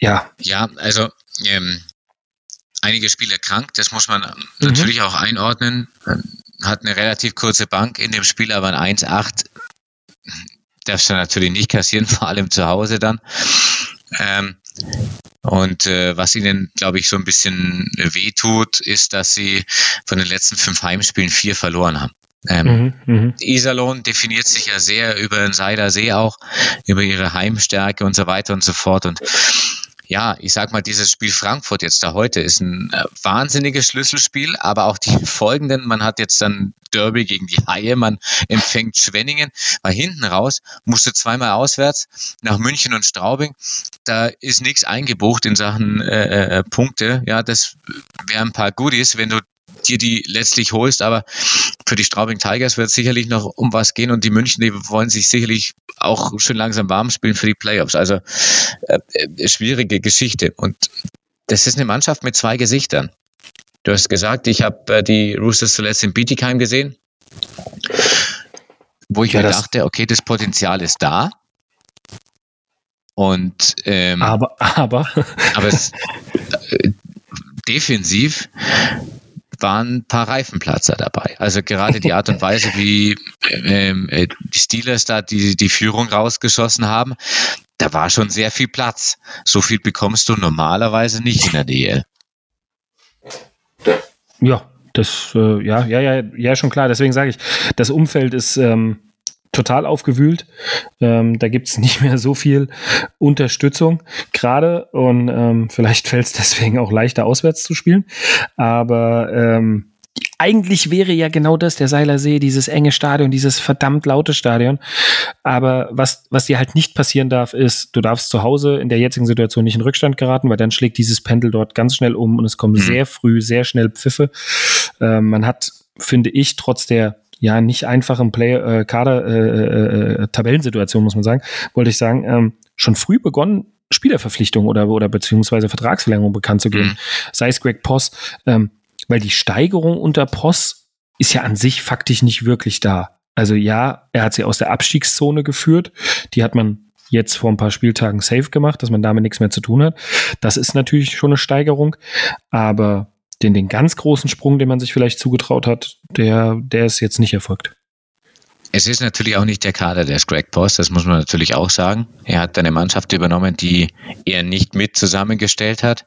ja. Ja, also ähm, einige Spieler krank, das muss man mhm. natürlich auch einordnen. Hat eine relativ kurze Bank in dem Spiel, aber ein 1-8 darfst du natürlich nicht kassieren, vor allem zu Hause dann. Ähm, und äh, was ihnen, glaube ich, so ein bisschen wehtut, ist, dass sie von den letzten fünf Heimspielen vier verloren haben. Ähm, mhm, mhm, Iserlohn definiert sich ja sehr über den Seider See auch, über ihre Heimstärke und so weiter und so fort. Und ja, ich sag mal, dieses Spiel Frankfurt jetzt da heute ist ein äh, wahnsinniges Schlüsselspiel, aber auch die folgenden, man hat jetzt dann Derby gegen die Haie, man empfängt Schwenningen, weil hinten raus musste zweimal auswärts nach München und Straubing, da ist nichts eingebucht in Sachen äh, äh, Punkte, ja, das wären ein paar Goodies, wenn du dir die letztlich holst. Aber für die Straubing Tigers wird es sicherlich noch um was gehen und die München, die wollen sich sicherlich auch schon langsam warm spielen für die Playoffs. Also äh, äh, schwierige Geschichte. Und das ist eine Mannschaft mit zwei Gesichtern. Du hast gesagt, ich habe äh, die Roosters zuletzt in Bietigheim gesehen, wo ich ja, mir dachte, okay, das Potenzial ist da. Und ähm, aber aber aber es, äh, defensiv waren ein paar Reifenplatzer dabei. Also gerade die Art und Weise, wie ähm, äh, die Steelers da die, die Führung rausgeschossen haben, da war schon sehr viel Platz. So viel bekommst du normalerweise nicht in der DL. Ja, das, äh, ja, ja, ja, ja, schon klar. Deswegen sage ich, das Umfeld ist ähm, total aufgewühlt. Ähm, da gibt es nicht mehr so viel Unterstützung gerade und ähm, vielleicht fällt es deswegen auch leichter auswärts zu spielen. Aber ähm, eigentlich wäre ja genau das der Seilersee, dieses enge Stadion, dieses verdammt laute Stadion. Aber was, was dir halt nicht passieren darf, ist, du darfst zu Hause in der jetzigen Situation nicht in Rückstand geraten, weil dann schlägt dieses Pendel dort ganz schnell um und es kommen mhm. sehr früh, sehr schnell Pfiffe. Ähm, man hat, finde ich, trotz der ja nicht einfachen Play äh, Kader äh, äh, äh, Tabellensituation muss man sagen, wollte ich sagen, ähm, schon früh begonnen Spielerverpflichtung oder oder beziehungsweise Vertragsverlängerung bekannt zu geben, mhm. sei es Greg Poss, ähm, weil die Steigerung unter Poss ist ja an sich faktisch nicht wirklich da. Also ja, er hat sie aus der Abstiegszone geführt, die hat man jetzt vor ein paar Spieltagen safe gemacht, dass man damit nichts mehr zu tun hat. Das ist natürlich schon eine Steigerung, aber den, den ganz großen Sprung, den man sich vielleicht zugetraut hat, der, der ist jetzt nicht erfolgt. Es ist natürlich auch nicht der Kader des Greg Post, das muss man natürlich auch sagen. Er hat eine Mannschaft übernommen, die er nicht mit zusammengestellt hat.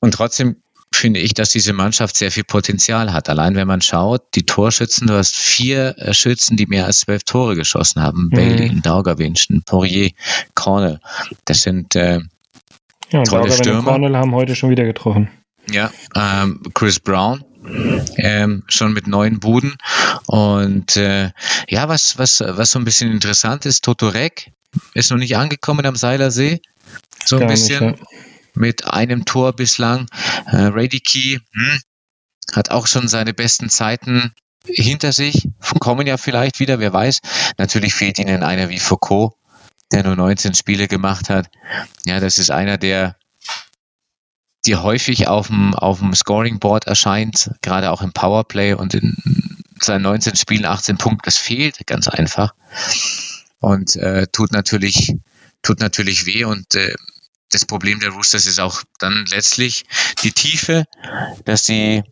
Und trotzdem finde ich, dass diese Mannschaft sehr viel Potenzial hat. Allein wenn man schaut, die Torschützen, du hast vier Schützen, die mehr als zwölf Tore geschossen haben. Mhm. Bailey, Daugerwinschen, Poirier, Cornell. Das sind äh, ja, tolle Stürmer. und Cornell haben heute schon wieder getroffen. Ja, ähm, Chris Brown, ähm, schon mit neun Buden. Und äh, ja, was, was, was so ein bisschen interessant ist, Totorek ist noch nicht angekommen am Seilersee. So ein Gar bisschen nicht, ja. mit einem Tor bislang. Äh, Radicki hm, hat auch schon seine besten Zeiten hinter sich, kommen ja vielleicht wieder, wer weiß. Natürlich fehlt ihnen einer wie Foucault, der nur 19 Spiele gemacht hat. Ja, das ist einer, der die häufig auf dem, auf dem Scoring Board erscheint, gerade auch im Powerplay und in seinen 19 Spielen 18 Punkte, das fehlt ganz einfach. Und äh, tut natürlich, tut natürlich weh und äh, das Problem der Roosters ist auch dann letztlich die Tiefe, dass die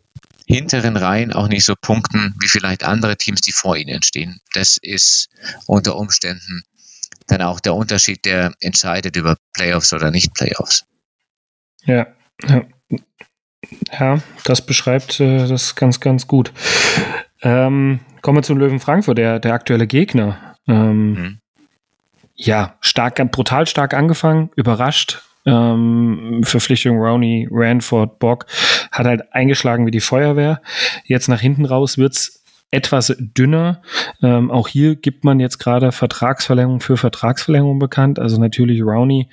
hinteren Reihen auch nicht so punkten wie vielleicht andere Teams, die vor ihnen stehen. Das ist unter Umständen dann auch der Unterschied, der entscheidet über Playoffs oder nicht Playoffs. Ja, ja, ja das beschreibt äh, das ganz, ganz gut. Ähm, kommen wir zum Löwen Frankfurt, der, der aktuelle Gegner. Ähm, mhm. ja, stark, brutal stark angefangen, überrascht. Ähm, Verpflichtung Rowney, Ranford, Bock hat halt eingeschlagen wie die Feuerwehr. Jetzt nach hinten raus wird's etwas dünner. Ähm, auch hier gibt man jetzt gerade Vertragsverlängerung für Vertragsverlängerung bekannt. Also natürlich Rowney,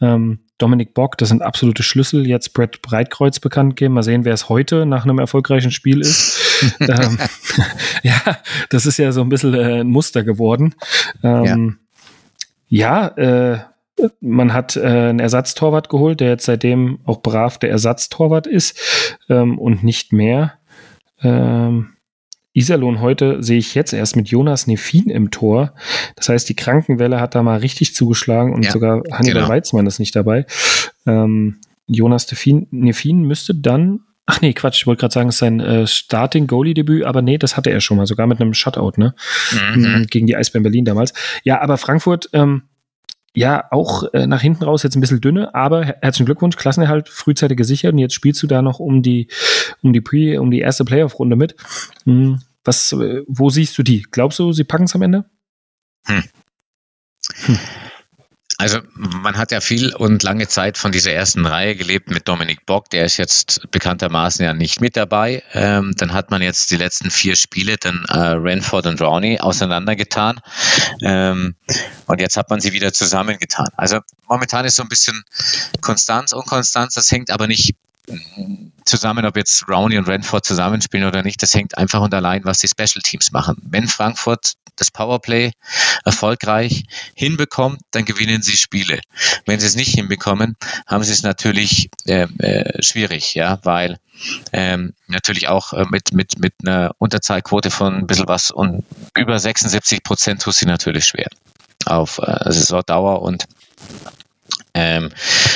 ähm, Dominik Bock, das sind absolute Schlüssel. Jetzt Brett Breitkreuz bekannt geben. Mal sehen, wer es heute nach einem erfolgreichen Spiel ist. ähm, ja, das ist ja so ein bisschen äh, ein Muster geworden. Ähm, ja, ja äh, man hat äh, einen Ersatztorwart geholt, der jetzt seitdem auch brav der Ersatztorwart ist ähm, und nicht mehr. Ähm, Iserlohn heute sehe ich jetzt erst mit Jonas Nefin im Tor. Das heißt, die Krankenwelle hat da mal richtig zugeschlagen und ja, sogar Hannibal genau. Weizmann ist nicht dabei. Ähm, Jonas Nefin, Nefin müsste dann Ach nee, Quatsch, ich wollte gerade sagen, es ist sein äh, Starting-Goalie-Debüt, aber nee, das hatte er schon mal, sogar mit einem Shutout, ne? Mhm. Gegen die Eisbären Berlin damals. Ja, aber Frankfurt, ähm, ja, auch äh, nach hinten raus jetzt ein bisschen dünne, aber herzlichen Glückwunsch, Klassenerhalt frühzeitig gesichert und jetzt spielst du da noch um die, um die Pre, um die erste Playoff-Runde mit. Hm, was, äh, wo siehst du die? Glaubst du, sie packen es am Ende? Hm. Hm. Also man hat ja viel und lange Zeit von dieser ersten Reihe gelebt mit Dominik Bock, der ist jetzt bekanntermaßen ja nicht mit dabei. Ähm, dann hat man jetzt die letzten vier Spiele, dann äh, Renford und Rowney auseinandergetan ähm, und jetzt hat man sie wieder zusammengetan. Also momentan ist so ein bisschen Konstanz, Unkonstanz, das hängt aber nicht zusammen, ob jetzt Rowney und Renford zusammenspielen oder nicht, das hängt einfach und allein, was die Special Teams machen. Wenn Frankfurt das Powerplay erfolgreich hinbekommt, dann gewinnen sie Spiele. Wenn sie es nicht hinbekommen, haben sie es natürlich äh, äh, schwierig, ja, weil ähm, natürlich auch äh, mit, mit, mit einer Unterzahlquote von ein bisschen was und über 76 Prozent tut sie natürlich schwer auf äh, Saisondauer und ähm,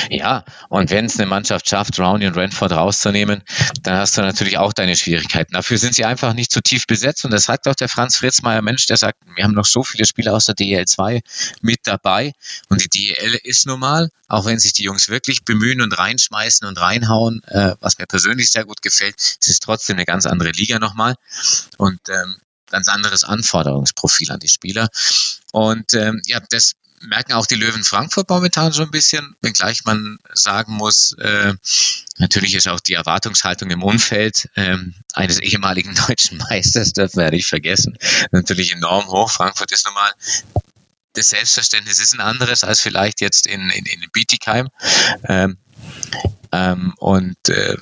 ja, und wenn es eine Mannschaft schafft, Rowney und Renford rauszunehmen, dann hast du natürlich auch deine Schwierigkeiten. Dafür sind sie einfach nicht zu tief besetzt und das sagt auch der Franz Fritzmeier, Mensch, der sagt, wir haben noch so viele Spieler aus der DEL 2 mit dabei und die DEL ist normal, auch wenn sich die Jungs wirklich bemühen und reinschmeißen und reinhauen, äh, was mir persönlich sehr gut gefällt, es ist trotzdem eine ganz andere Liga nochmal und ähm, ganz anderes Anforderungsprofil an die Spieler. Und ähm, ja, das merken auch die Löwen Frankfurt momentan schon ein bisschen, wenngleich man sagen muss, äh, natürlich ist auch die Erwartungshaltung im Umfeld äh, eines ehemaligen deutschen Meisters, das werde ich vergessen, natürlich enorm hoch. Frankfurt ist normal das Selbstverständnis ist ein anderes als vielleicht jetzt in, in, in Bietigheim. Ähm, ähm, und äh,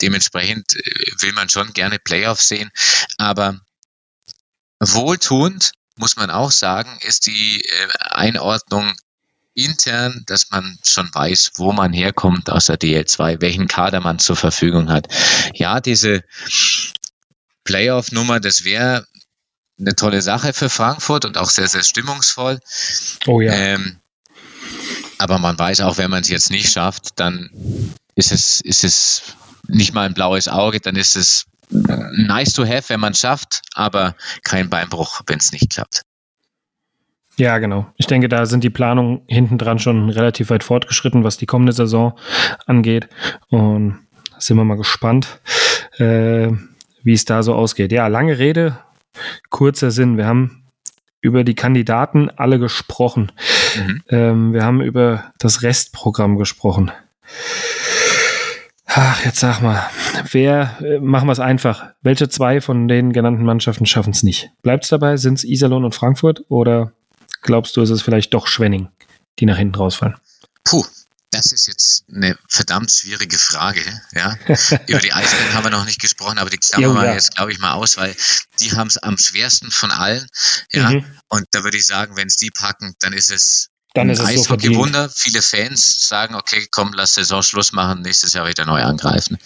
dementsprechend äh, will man schon gerne Playoffs sehen. Aber wohltuend muss man auch sagen, ist die äh, Einordnung intern, dass man schon weiß, wo man herkommt aus der DL2, welchen Kader man zur Verfügung hat. Ja, diese Playoff-Nummer, das wäre eine tolle Sache für Frankfurt und auch sehr, sehr stimmungsvoll. Oh ja. Ähm, aber man weiß auch, wenn man es jetzt nicht schafft, dann ist es, ist es nicht mal ein blaues Auge, dann ist es nice to have, wenn man es schafft, aber kein Beinbruch, wenn es nicht klappt. Ja, genau. Ich denke, da sind die Planungen hinten dran schon relativ weit fortgeschritten, was die kommende Saison angeht. Und sind wir mal gespannt, äh, wie es da so ausgeht. Ja, lange Rede, kurzer Sinn. Wir haben über die Kandidaten alle gesprochen. Mhm. Ähm, wir haben über das Restprogramm gesprochen. Ach, jetzt sag mal, wer, äh, machen wir es einfach. Welche zwei von den genannten Mannschaften schaffen es nicht? Bleibt es dabei? Sind es Iserlohn und Frankfurt oder glaubst du, ist es vielleicht doch Schwenning, die nach hinten rausfallen? Puh, das ist jetzt eine verdammt schwierige Frage. Ja? Über die Eisbären haben wir noch nicht gesprochen, aber die klammern wir ja. jetzt, glaube ich, mal aus, weil die haben es am schwersten von allen. Ja? Mhm. Und da würde ich sagen, wenn es die packen, dann ist es dann ist es Eishockey so Wunder. Viele Fans sagen, okay, komm, lass Saison Schluss machen, nächstes Jahr wieder neu angreifen.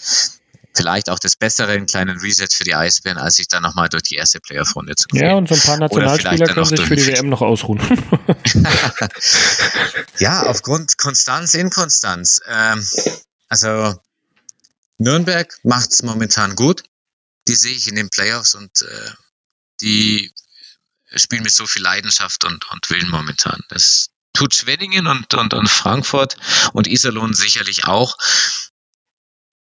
Vielleicht auch das Bessere, einen kleinen Reset für die Eisbären, als sich dann nochmal durch die erste Playoff-Runde zu kriegen. Ja, und so ein paar Nationalspieler können sich für die WM noch ausruhen. ja, aufgrund Konstanz, Inkonstanz. Ähm, also Nürnberg macht es momentan gut. Die sehe ich in den Playoffs und äh, die spielen mit so viel Leidenschaft und, und Willen momentan. Das, tut Schwenningen und, und, und Frankfurt und Iserlohn sicherlich auch.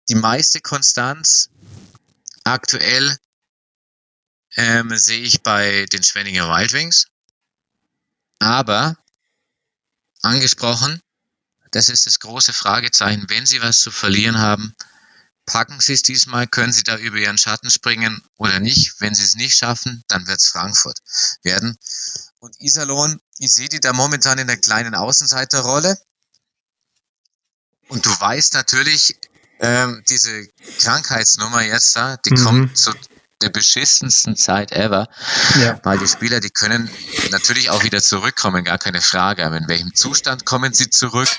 Die meiste Konstanz aktuell ähm, sehe ich bei den Schwenninger Wild Wings. Aber angesprochen. Das ist das große Fragezeichen. Wenn Sie was zu verlieren haben, packen Sie es diesmal, können Sie da über Ihren Schatten springen oder nicht. Wenn Sie es nicht schaffen, dann wird es Frankfurt werden. Und Iserlohn, ich sehe die da momentan in der kleinen Außenseiterrolle. Und du weißt natürlich, ähm, diese Krankheitsnummer jetzt da, die mhm. kommt zu der beschissensten Zeit ever. Ja. Weil die Spieler, die können natürlich auch wieder zurückkommen, gar keine Frage. Aber in welchem Zustand kommen sie zurück?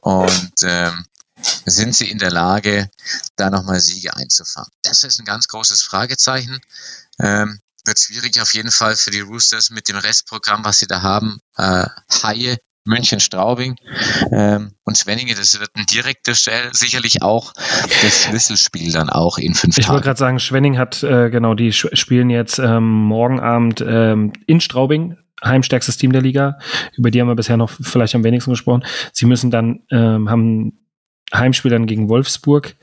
Und ähm, sind sie in der Lage, da nochmal Siege einzufahren? Das ist ein ganz großes Fragezeichen. Ähm, wird schwierig auf jeden Fall für die Roosters mit dem Restprogramm, was sie da haben. Äh, Haie München Straubing ähm, und Schwenninge, das wird ein direkter Stell, sicherlich auch das Schlüsselspiel dann auch in fünf ich Tagen. Ich wollte gerade sagen, Schwenning hat, äh, genau, die spielen jetzt ähm, morgen Abend ähm, in Straubing, heimstärkstes Team der Liga. Über die haben wir bisher noch vielleicht am wenigsten gesprochen. Sie müssen dann, ähm, haben Heimspiel dann gegen Wolfsburg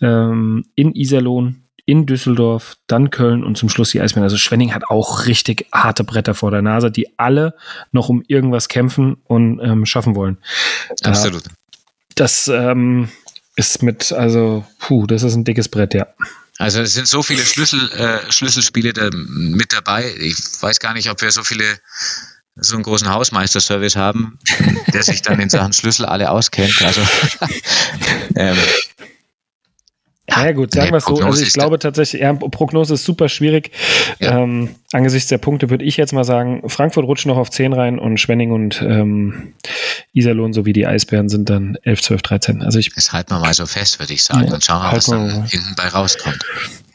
ähm, in Iserlohn in Düsseldorf, dann Köln und zum Schluss die Eisbären. Also Schwenning hat auch richtig harte Bretter vor der Nase, die alle noch um irgendwas kämpfen und ähm, schaffen wollen. Absolut. das ähm, ist mit, also, puh, das ist ein dickes Brett, ja. Also es sind so viele Schlüssel, äh, Schlüsselspiele da mit dabei. Ich weiß gar nicht, ob wir so viele so einen großen Hausmeisterservice haben, der sich dann in Sachen Schlüssel alle auskennt. Also ähm, ja, gut, sagen wir es so. Also ich glaube tatsächlich, ja, Prognose ist super schwierig. Ja. Ähm, angesichts der Punkte würde ich jetzt mal sagen, Frankfurt rutscht noch auf 10 rein und Schwenning und ähm, Iserlohn sowie die Eisbären sind dann 11, 12, 13. Also ich, das halten wir mal so fest, würde ich sagen. Ja, und schauen wir, was dann hinten bei rauskommt.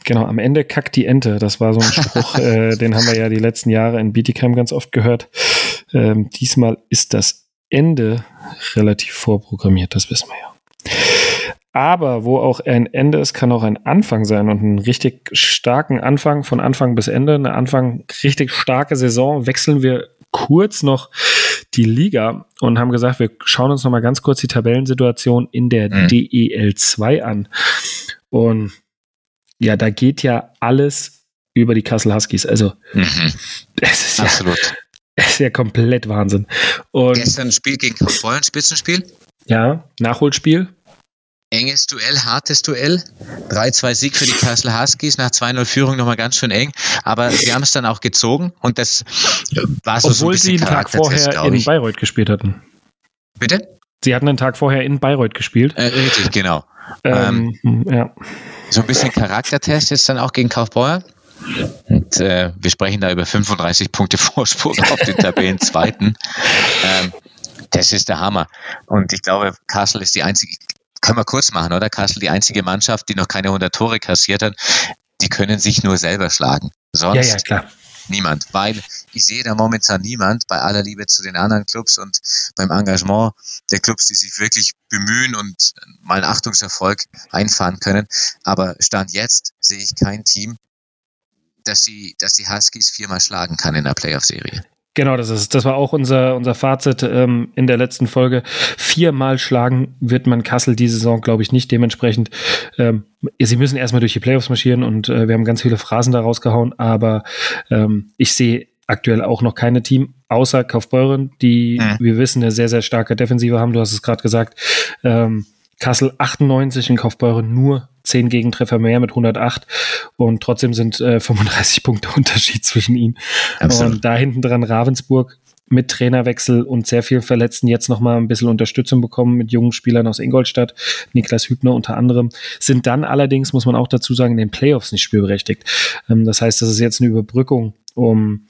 Genau, am Ende kackt die Ente. Das war so ein Spruch, äh, den haben wir ja die letzten Jahre in Bietigheim ganz oft gehört. Ähm, diesmal ist das Ende relativ vorprogrammiert, das wissen wir ja. Aber wo auch ein Ende ist, kann auch ein Anfang sein und einen richtig starken Anfang von Anfang bis Ende, eine Anfang richtig starke Saison, wechseln wir kurz noch die Liga und haben gesagt, wir schauen uns noch mal ganz kurz die Tabellensituation in der mhm. DEL 2 an. Und ja, da geht ja alles über die Kassel Huskies. Also mhm. es ist Absolut. Ja, es ist ja komplett Wahnsinn. Und Gestern ein Spiel gegen Kaufbeuren, Spitzenspiel? Ja, Nachholspiel enges Duell, hartes Duell. 3-2 Sieg für die Kassel Huskies, nach 2-0 Führung nochmal ganz schön eng. Aber sie haben es dann auch gezogen und das war so, Obwohl so ein sie einen Tag vorher in Bayreuth gespielt hatten. Bitte? Sie hatten einen Tag vorher in Bayreuth gespielt. Äh, richtig, genau. Ähm, ähm, ja. So ein bisschen Charaktertest jetzt dann auch gegen Kaufbeuer. Und äh, wir sprechen da über 35 Punkte Vorsprung auf den Tabellenzweiten. ähm, das ist der Hammer. Und ich glaube, Kassel ist die einzige, können wir kurz machen, oder? Kassel, die einzige Mannschaft, die noch keine 100 Tore kassiert hat, die können sich nur selber schlagen. Sonst ja, ja, klar. Niemand, weil ich sehe da momentan niemand, bei aller Liebe zu den anderen Clubs und beim Engagement der Clubs, die sich wirklich bemühen und mal einen Achtungserfolg einfahren können. Aber Stand jetzt sehe ich kein Team, dass sie, dass die Huskies viermal schlagen kann in der Playoff-Serie. Genau, das ist, das war auch unser, unser Fazit ähm, in der letzten Folge. Viermal schlagen wird man Kassel diese Saison, glaube ich, nicht. Dementsprechend, ähm, sie müssen erstmal durch die Playoffs marschieren und äh, wir haben ganz viele Phrasen da rausgehauen, aber ähm, ich sehe aktuell auch noch keine Team, außer Kaufbeuren, die, mhm. wir wissen, eine sehr, sehr starke Defensive haben. Du hast es gerade gesagt. Ähm, Kassel 98 in Kaufbeuren nur 10 Gegentreffer mehr mit 108 und trotzdem sind äh, 35 Punkte Unterschied zwischen ihnen. Absolut. Und da hinten dran Ravensburg mit Trainerwechsel und sehr viel Verletzten jetzt nochmal ein bisschen Unterstützung bekommen mit jungen Spielern aus Ingolstadt, Niklas Hübner unter anderem, sind dann allerdings, muss man auch dazu sagen, in den Playoffs nicht spielberechtigt. Ähm, das heißt, das ist jetzt eine Überbrückung, um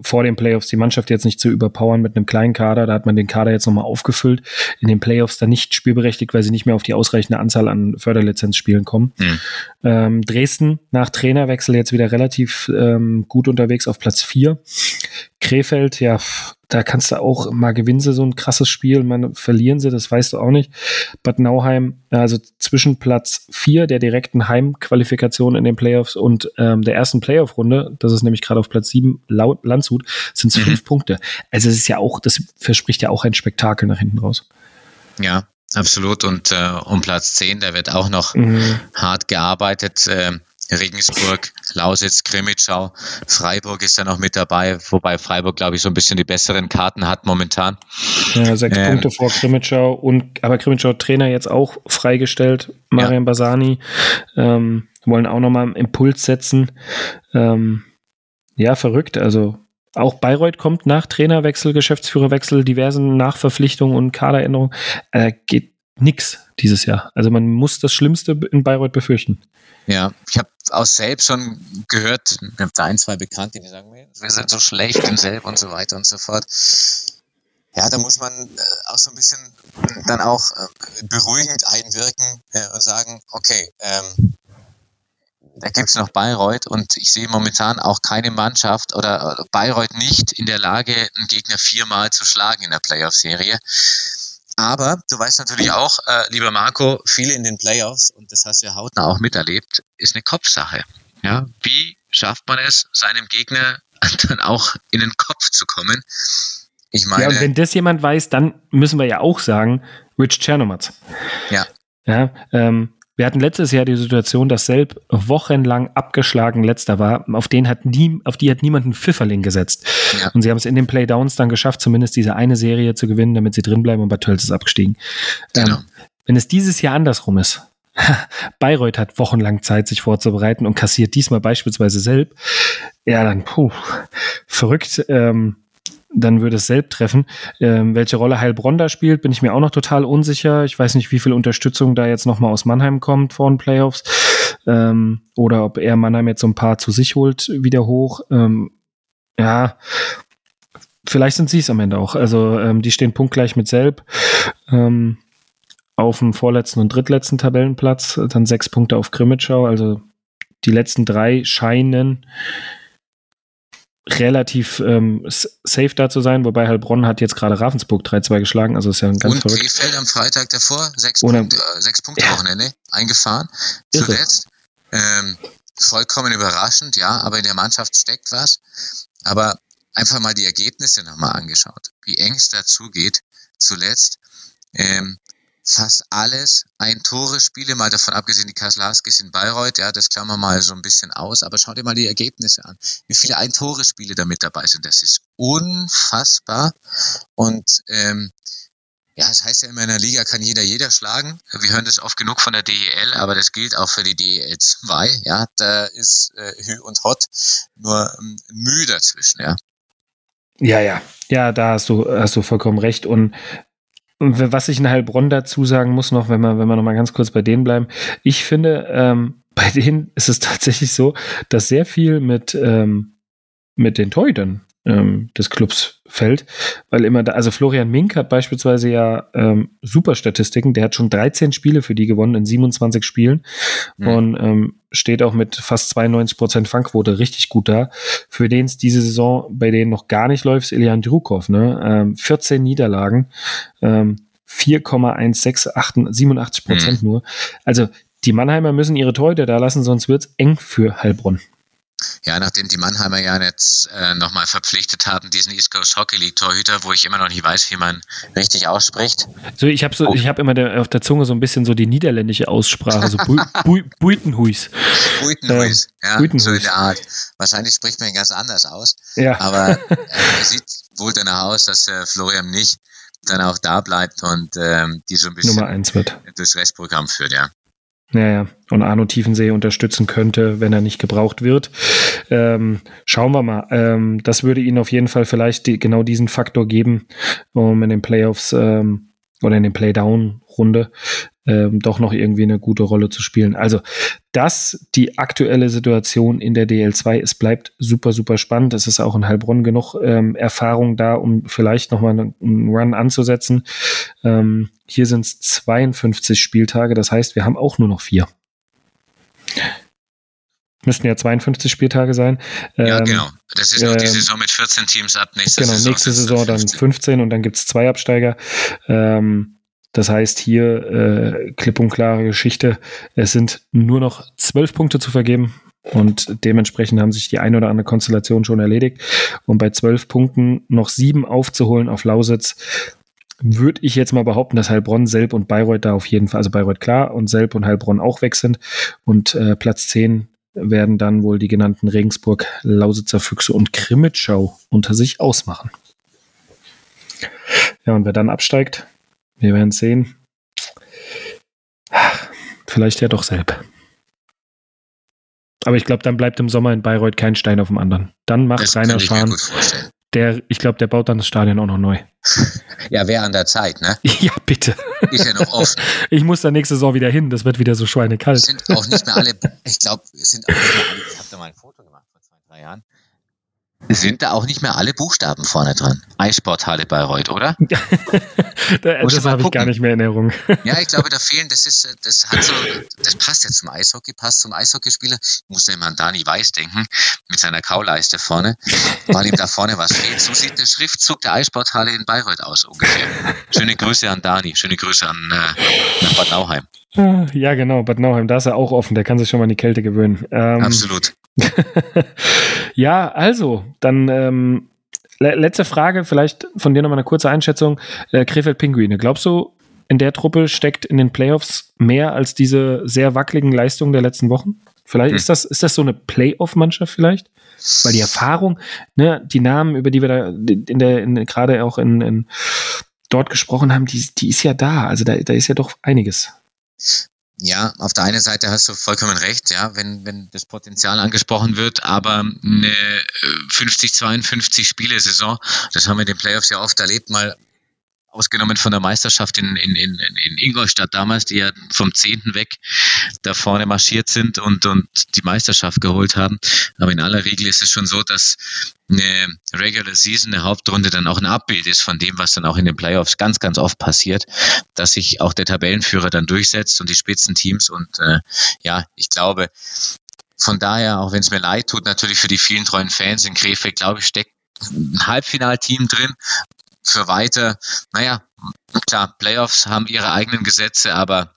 vor den Playoffs die Mannschaft jetzt nicht zu überpowern mit einem kleinen Kader. Da hat man den Kader jetzt nochmal aufgefüllt. In den Playoffs dann nicht spielberechtigt, weil sie nicht mehr auf die ausreichende Anzahl an Förderlizenzspielen kommen. Mhm. Ähm, Dresden nach Trainerwechsel jetzt wieder relativ ähm, gut unterwegs auf Platz 4. Krefeld, ja, da kannst du auch mal gewinnen sie so ein krasses Spiel, man verlieren sie, das weißt du auch nicht. Bad Nauheim, also zwischen Platz 4 der direkten Heimqualifikation in den Playoffs und ähm, der ersten Playoff-Runde, das ist nämlich gerade auf Platz 7 laut Landshut, sind es mhm. fünf Punkte. Also es ist ja auch, das verspricht ja auch ein Spektakel nach hinten raus. Ja, absolut. Und äh, um Platz 10, da wird auch noch mhm. hart gearbeitet. Äh, Regensburg, Lausitz, Krimitschau, Freiburg ist ja noch mit dabei, wobei Freiburg, glaube ich, so ein bisschen die besseren Karten hat momentan. Ja, sechs ähm, Punkte vor Krimitschau und aber Krimitschau Trainer jetzt auch freigestellt, Marian ja. Basani, ähm, wollen auch nochmal einen Impuls setzen. Ähm, ja, verrückt. Also auch Bayreuth kommt nach Trainerwechsel, Geschäftsführerwechsel, diversen Nachverpflichtungen und Kaderänderungen. Äh, geht nix dieses Jahr. Also man muss das Schlimmste in Bayreuth befürchten. Ja, ich habe aus selbst schon gehört, habe da ein, zwei Bekannte, die sagen, wir sind so schlecht in Selb und so weiter und so fort. Ja, da muss man äh, auch so ein bisschen dann auch äh, beruhigend einwirken äh, und sagen, okay, ähm, da gibt es noch Bayreuth und ich sehe momentan auch keine Mannschaft oder Bayreuth nicht in der Lage, einen Gegner viermal zu schlagen in der Playoff-Serie. Aber du weißt natürlich auch, äh, lieber Marco, viele in den Playoffs, und das hast du ja hautnah auch miterlebt, ist eine Kopfsache. Ja, wie schafft man es, seinem Gegner dann auch in den Kopf zu kommen? Ich meine. Ja, und wenn das jemand weiß, dann müssen wir ja auch sagen, Rich Chernomatz. Ja. Ja, ähm, wir hatten letztes Jahr die Situation, dass Selb wochenlang abgeschlagen letzter war. Auf den hat nie, auf die hat niemand einen Pfifferling gesetzt. Ja. Und sie haben es in den Playdowns dann geschafft, zumindest diese eine Serie zu gewinnen, damit sie drinbleiben und Bad Tölz ist abgestiegen. Genau. Ähm, wenn es dieses Jahr andersrum ist, Bayreuth hat wochenlang Zeit, sich vorzubereiten und kassiert diesmal beispielsweise Selb. Ja, dann, puh, verrückt. Ähm, dann würde es selbst treffen. Ähm, welche Rolle Heilbronn da spielt, bin ich mir auch noch total unsicher. Ich weiß nicht, wie viel Unterstützung da jetzt nochmal aus Mannheim kommt vor den Playoffs. Ähm, oder ob er Mannheim jetzt so ein paar zu sich holt, wieder hoch. Ähm, ja, vielleicht sind sie es am Ende auch. Also ähm, die stehen punktgleich mit Selb ähm, auf dem vorletzten und drittletzten Tabellenplatz. Dann sechs Punkte auf Grimmitschau. Also die letzten drei scheinen relativ ähm, safe da zu sein, wobei Heilbronn hat jetzt gerade Ravensburg 3-2 geschlagen, also ist ja ein ganz Und verrückt. Krefeld am Freitag davor, sechs, Ohne, Punkte, äh, sechs Punkte ja. Wochenende eingefahren, Irre. zuletzt. Ähm, vollkommen überraschend, ja, aber in der Mannschaft steckt was. Aber einfach mal die Ergebnisse nochmal angeschaut, wie eng es dazu geht, zuletzt. Ähm, fast alles Ein-Tore-Spiele, mal davon abgesehen, die Kaslaskis in Bayreuth, ja, das klammern wir mal so ein bisschen aus, aber schau dir mal die Ergebnisse an. Wie viele Ein-Tore-Spiele da mit dabei sind, das ist unfassbar. Und ähm, ja, es das heißt ja immer in der Liga kann jeder jeder schlagen. Wir hören das oft genug von der DEL, aber das gilt auch für die DEL 2. Ja, da ist äh, Hü und Hot nur ähm, Mühe dazwischen, ja. Ja, ja, ja, da hast du, hast du vollkommen recht. Und was ich in Heilbronn dazu sagen muss noch, wenn wir, wenn wir noch mal ganz kurz bei denen bleiben. Ich finde, ähm, bei denen ist es tatsächlich so, dass sehr viel mit, ähm, mit den Torhütern ähm, des Clubs fällt, weil immer da, also Florian Mink hat beispielsweise ja ähm, super Statistiken, der hat schon 13 Spiele für die gewonnen in 27 Spielen mhm. und ähm, steht auch mit fast 92 Prozent Fangquote richtig gut da. Für den es diese Saison bei denen noch gar nicht läuft, ist Elian Drukov, ne? Ähm, 14 Niederlagen, ähm, 4,16, 87 Prozent mhm. nur. Also die Mannheimer müssen ihre Torhüter da lassen, sonst wird es eng für Heilbronn. Ja, nachdem die Mannheimer ja jetzt äh, nochmal verpflichtet haben, diesen East Coast Hockey League Torhüter, wo ich immer noch nicht weiß, wie man richtig ausspricht. So, ich habe so, oh. ich habe immer der, auf der Zunge so ein bisschen so die niederländische Aussprache, so Bu Bu Buitenhuis. Buitenhuis, ähm, ja, Buitenhuis. so in der Art. Wahrscheinlich spricht man ihn ganz anders aus. Ja. Aber äh, sieht wohl danach aus, dass äh, Florian nicht dann auch da bleibt und ähm, die so ein bisschen Nummer eins wird. durchs Restprogramm führt, ja. Naja, und Arno Tiefensee unterstützen könnte, wenn er nicht gebraucht wird. Ähm, schauen wir mal. Ähm, das würde ihnen auf jeden Fall vielleicht die, genau diesen Faktor geben, um in den Playoffs ähm, oder in den Playdown-Runde ähm, doch noch irgendwie eine gute Rolle zu spielen. Also das die aktuelle Situation in der DL2. Es bleibt super, super spannend. Es ist auch in Heilbronn genug ähm, Erfahrung da, um vielleicht nochmal einen, einen Run anzusetzen. Ähm, hier sind es 52 Spieltage, das heißt, wir haben auch nur noch vier. Müssten ja 52 Spieltage sein. Ja, ähm, genau. Das ist noch die ähm, Saison mit 14 Teams ab. Nächste genau, Saison nächste Saison dann 15 und dann gibt es zwei Absteiger. Ähm, das heißt hier äh, klipp und klare Geschichte. Es sind nur noch zwölf Punkte zu vergeben und dementsprechend haben sich die ein oder andere Konstellation schon erledigt. Und bei zwölf Punkten noch sieben aufzuholen auf Lausitz, würde ich jetzt mal behaupten, dass Heilbronn, Selb und Bayreuth da auf jeden Fall, also Bayreuth klar und Selb und Heilbronn auch weg sind. Und äh, Platz zehn werden dann wohl die genannten Regensburg, Lausitzer Füchse und Krimitschau unter sich ausmachen. Ja, und wer dann absteigt, wir werden sehen. Vielleicht ja doch selbst. Aber ich glaube, dann bleibt im Sommer in Bayreuth kein Stein auf dem anderen. Dann macht das Rainer Schahn. Der, ich glaube, der baut dann das Stadion auch noch neu. Ja, wäre an der Zeit, ne? Ja, bitte. Ist ja noch offen. Ich muss da nächste Saison wieder hin, das wird wieder so schweinekalt. Sind auch nicht mehr alle, ich glaube, sind auch nicht mehr alle, ich habe da mal ein Foto gemacht vor zwei, drei Jahren sind da auch nicht mehr alle Buchstaben vorne dran. Eissporthalle Bayreuth, oder? das habe ich gar nicht mehr in Erinnerung. ja, ich glaube, da fehlen, das ist, das hat so, das passt jetzt zum Eishockey, passt zum Eishockeyspieler. Ich muss ja immer an Dani Weiß denken, mit seiner Kauleiste vorne, weil ihm da vorne was fehlt. So sieht der Schriftzug der Eissporthalle in Bayreuth aus, ungefähr. Schöne Grüße an Dani, schöne Grüße an äh, Bad Nauheim. Ja, genau, Bad Nauheim, da ist er auch offen, der kann sich schon mal an die Kälte gewöhnen. Ähm, Absolut. ja, also, dann ähm, letzte Frage, vielleicht von dir nochmal eine kurze Einschätzung. Äh, Krefeld Pinguine, glaubst du, in der Truppe steckt in den Playoffs mehr als diese sehr wackeligen Leistungen der letzten Wochen? Vielleicht hm. ist das, ist das so eine Playoff-Mannschaft vielleicht? Weil die Erfahrung, ne, die Namen, über die wir da in der, in, gerade auch in, in dort gesprochen haben, die, die ist ja da. Also da, da ist ja doch einiges. Ja, auf der einen Seite hast du vollkommen recht, ja, wenn, wenn das Potenzial angesprochen wird, aber eine 50, 52 Spiele Saison, das haben wir in den Playoffs ja oft erlebt, mal ausgenommen von der Meisterschaft in, in, in, in Ingolstadt damals, die ja vom Zehnten weg da vorne marschiert sind und, und die Meisterschaft geholt haben. Aber in aller Regel ist es schon so, dass eine Regular Season, eine Hauptrunde dann auch ein Abbild ist von dem, was dann auch in den Playoffs ganz, ganz oft passiert, dass sich auch der Tabellenführer dann durchsetzt und die Spitzenteams. Und äh, ja, ich glaube, von daher, auch wenn es mir leid tut, natürlich für die vielen treuen Fans in Krefeld, glaube ich, steckt ein Halbfinalteam drin, für weiter, naja, klar, Playoffs haben ihre eigenen Gesetze, aber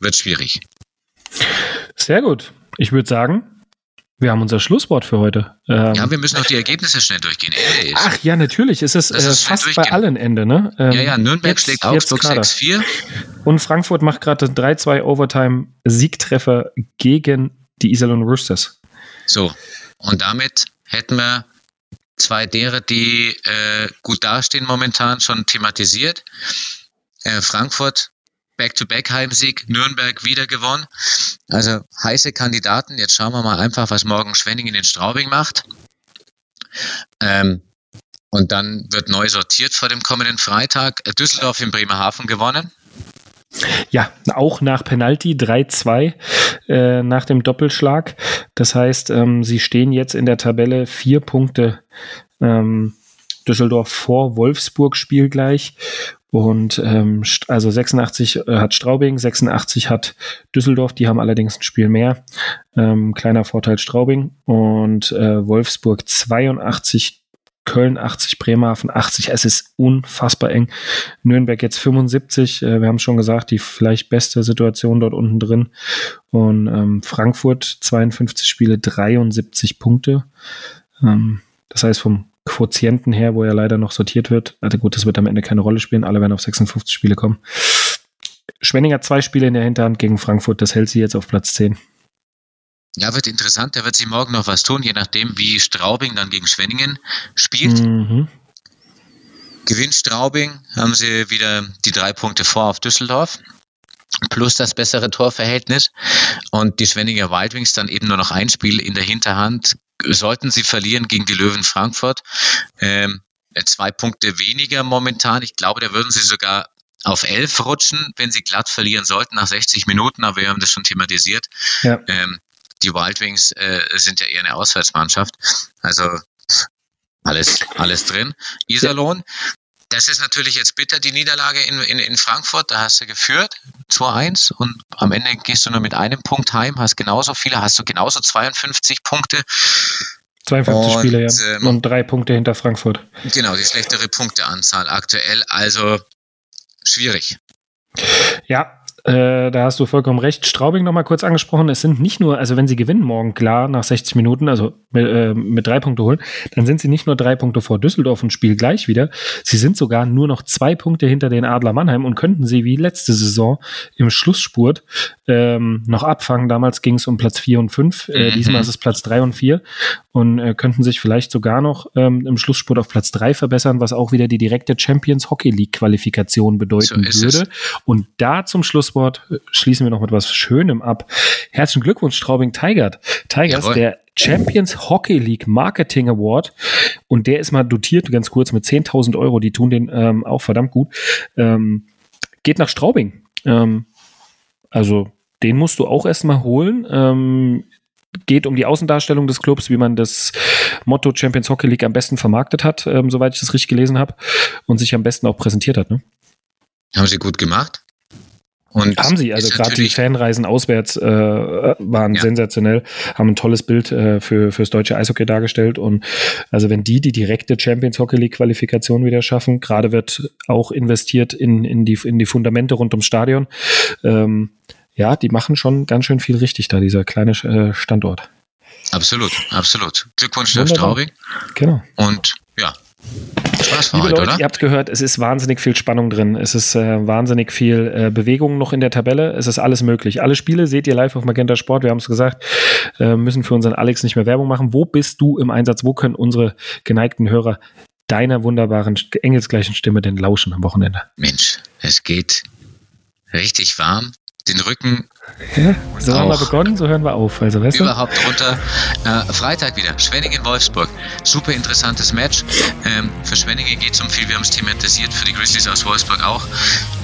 wird schwierig. Sehr gut. Ich würde sagen, wir haben unser Schlusswort für heute. Ähm, ja, wir müssen noch die Ergebnisse schnell durchgehen. Ist. Ach ja, natürlich. Es ist, äh, fast bei allen Ende. Ne? Ähm, ja, ja, Nürnberg jetzt, schlägt Augsburg 6-4. Und Frankfurt macht gerade 3-2 Overtime-Siegtreffer gegen die Iserlohn Roosters. So, und damit hätten wir zwei derer, die äh, gut dastehen momentan, schon thematisiert. Äh, Frankfurt Back-to-Back-Heimsieg, Nürnberg wieder gewonnen. Also heiße Kandidaten. Jetzt schauen wir mal einfach, was morgen Schwenningen in Straubing macht. Ähm, und dann wird neu sortiert vor dem kommenden Freitag. Düsseldorf in Bremerhaven gewonnen. Ja, auch nach Penalty 3-2 äh, nach dem Doppelschlag. Das heißt, ähm, sie stehen jetzt in der Tabelle vier Punkte ähm, Düsseldorf vor Wolfsburg spielgleich. Und ähm, also 86 äh, hat Straubing, 86 hat Düsseldorf, die haben allerdings ein Spiel mehr. Ähm, kleiner Vorteil Straubing. Und äh, Wolfsburg 82 Köln 80, Bremerhaven 80. Es ist unfassbar eng. Nürnberg jetzt 75. Äh, wir haben schon gesagt, die vielleicht beste Situation dort unten drin. Und ähm, Frankfurt 52 Spiele, 73 Punkte. Ähm, das heißt, vom Quotienten her, wo er leider noch sortiert wird, also gut, das wird am Ende keine Rolle spielen. Alle werden auf 56 Spiele kommen. Schwenning hat zwei Spiele in der Hinterhand gegen Frankfurt. Das hält sie jetzt auf Platz 10. Ja, wird interessant. Da wird sie morgen noch was tun, je nachdem, wie Straubing dann gegen Schwenningen spielt. Mhm. Gewinnt Straubing, haben sie wieder die drei Punkte vor auf Düsseldorf. Plus das bessere Torverhältnis. Und die Schwenninger Wild Wings dann eben nur noch ein Spiel in der Hinterhand. Sollten sie verlieren gegen die Löwen Frankfurt, ähm, zwei Punkte weniger momentan. Ich glaube, da würden sie sogar auf elf rutschen, wenn sie glatt verlieren sollten nach 60 Minuten, aber wir haben das schon thematisiert. Ja. Ähm, die Wild Wings äh, sind ja eher eine Auswärtsmannschaft. Also alles, alles drin. Iserlohn, das ist natürlich jetzt bitter, die Niederlage in, in, in Frankfurt. Da hast du geführt, 2-1 und am Ende gehst du nur mit einem Punkt heim, hast genauso viele, hast du genauso 52 Punkte. 52 und, Spiele, ja. Ähm, und drei Punkte hinter Frankfurt. Genau, die schlechtere Punkteanzahl aktuell. Also schwierig. Ja, äh, da hast du vollkommen recht. Straubing noch mal kurz angesprochen. Es sind nicht nur, also wenn sie gewinnen morgen klar nach 60 Minuten, also mit, äh, mit drei Punkte holen, dann sind sie nicht nur drei Punkte vor Düsseldorf und spielen gleich wieder. Sie sind sogar nur noch zwei Punkte hinter den Adler Mannheim und könnten sie wie letzte Saison im Schlussspurt ähm, noch abfangen. Damals ging es um Platz 4 und 5. Äh, mhm. Diesmal ist es Platz 3 und 4 und äh, könnten sich vielleicht sogar noch ähm, im Schlussspurt auf Platz 3 verbessern, was auch wieder die direkte Champions Hockey League Qualifikation bedeuten so würde. Es. Und da zum Schlusswort äh, schließen wir noch mit was Schönem ab. Herzlichen Glückwunsch, Straubing Tigert. Tigers, Jawohl. der Champions Hockey League Marketing Award und der ist mal dotiert, ganz kurz, mit 10.000 Euro. Die tun den ähm, auch verdammt gut. Ähm, geht nach Straubing. Ähm, also den musst du auch erstmal holen. Ähm, geht um die Außendarstellung des Clubs, wie man das Motto Champions Hockey League am besten vermarktet hat, ähm, soweit ich das richtig gelesen habe, und sich am besten auch präsentiert hat. Ne? Haben sie gut gemacht? Und haben sie, also gerade die Fanreisen auswärts äh, waren ja. sensationell, haben ein tolles Bild äh, für fürs deutsche Eishockey dargestellt und also wenn die die direkte Champions Hockey League Qualifikation wieder schaffen, gerade wird auch investiert in, in, die, in die Fundamente rund ums Stadion, ähm, ja, die machen schon ganz schön viel richtig da, dieser kleine äh, Standort. Absolut, absolut. Glückwunsch, Chef Straubing. Genau. Und ja, Spaß Liebe heute, Leute, oder? ihr habt gehört, es ist wahnsinnig viel Spannung drin. Es ist äh, wahnsinnig viel äh, Bewegung noch in der Tabelle. Es ist alles möglich. Alle Spiele seht ihr live auf Magenta Sport. Wir haben es gesagt, äh, müssen für unseren Alex nicht mehr Werbung machen. Wo bist du im Einsatz? Wo können unsere geneigten Hörer deiner wunderbaren engelsgleichen Stimme denn lauschen am Wochenende? Mensch, es geht richtig warm den Rücken. Ja, so haben wir begonnen, so hören wir auf. Also, weißt überhaupt du? runter. Äh, Freitag wieder, Schwenningen-Wolfsburg. Super interessantes Match. Ähm, für Schwenningen geht es um viel, wir haben es thematisiert, für die Grizzlies aus Wolfsburg auch.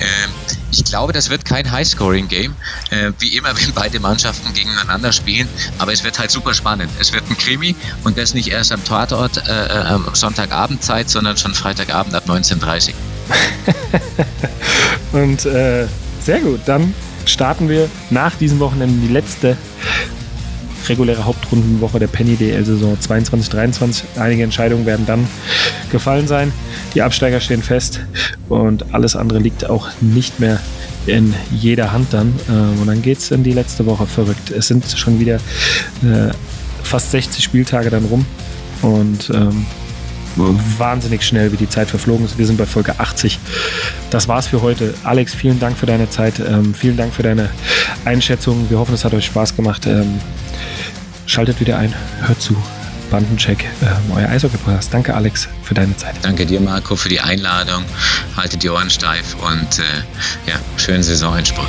Ähm, ich glaube, das wird kein High-Scoring-Game, äh, wie immer, wenn beide Mannschaften gegeneinander spielen. Aber es wird halt super spannend. Es wird ein Krimi und das nicht erst am Tatort äh, äh am Sonntagabendzeit, sondern schon Freitagabend ab 19.30 Uhr. und äh, sehr gut, dann starten wir nach diesem Wochenende die letzte reguläre Hauptrundenwoche der Penny DL-Saison 22-23. Einige Entscheidungen werden dann gefallen sein. Die Absteiger stehen fest und alles andere liegt auch nicht mehr in jeder Hand dann. Ähm, und dann geht es in die letzte Woche verrückt. Es sind schon wieder äh, fast 60 Spieltage dann rum und ähm, wahnsinnig schnell, wie die Zeit verflogen ist. Wir sind bei Folge 80. Das war's für heute. Alex, vielen Dank für deine Zeit. Ähm, vielen Dank für deine Einschätzung. Wir hoffen, es hat euch Spaß gemacht. Ähm, schaltet wieder ein, hört zu. Bandencheck, ähm, euer Eishockey-Podcast. Danke, Alex, für deine Zeit. Danke dir, Marco, für die Einladung. Haltet die Ohren steif und äh, ja, schönen Saisonendspurt.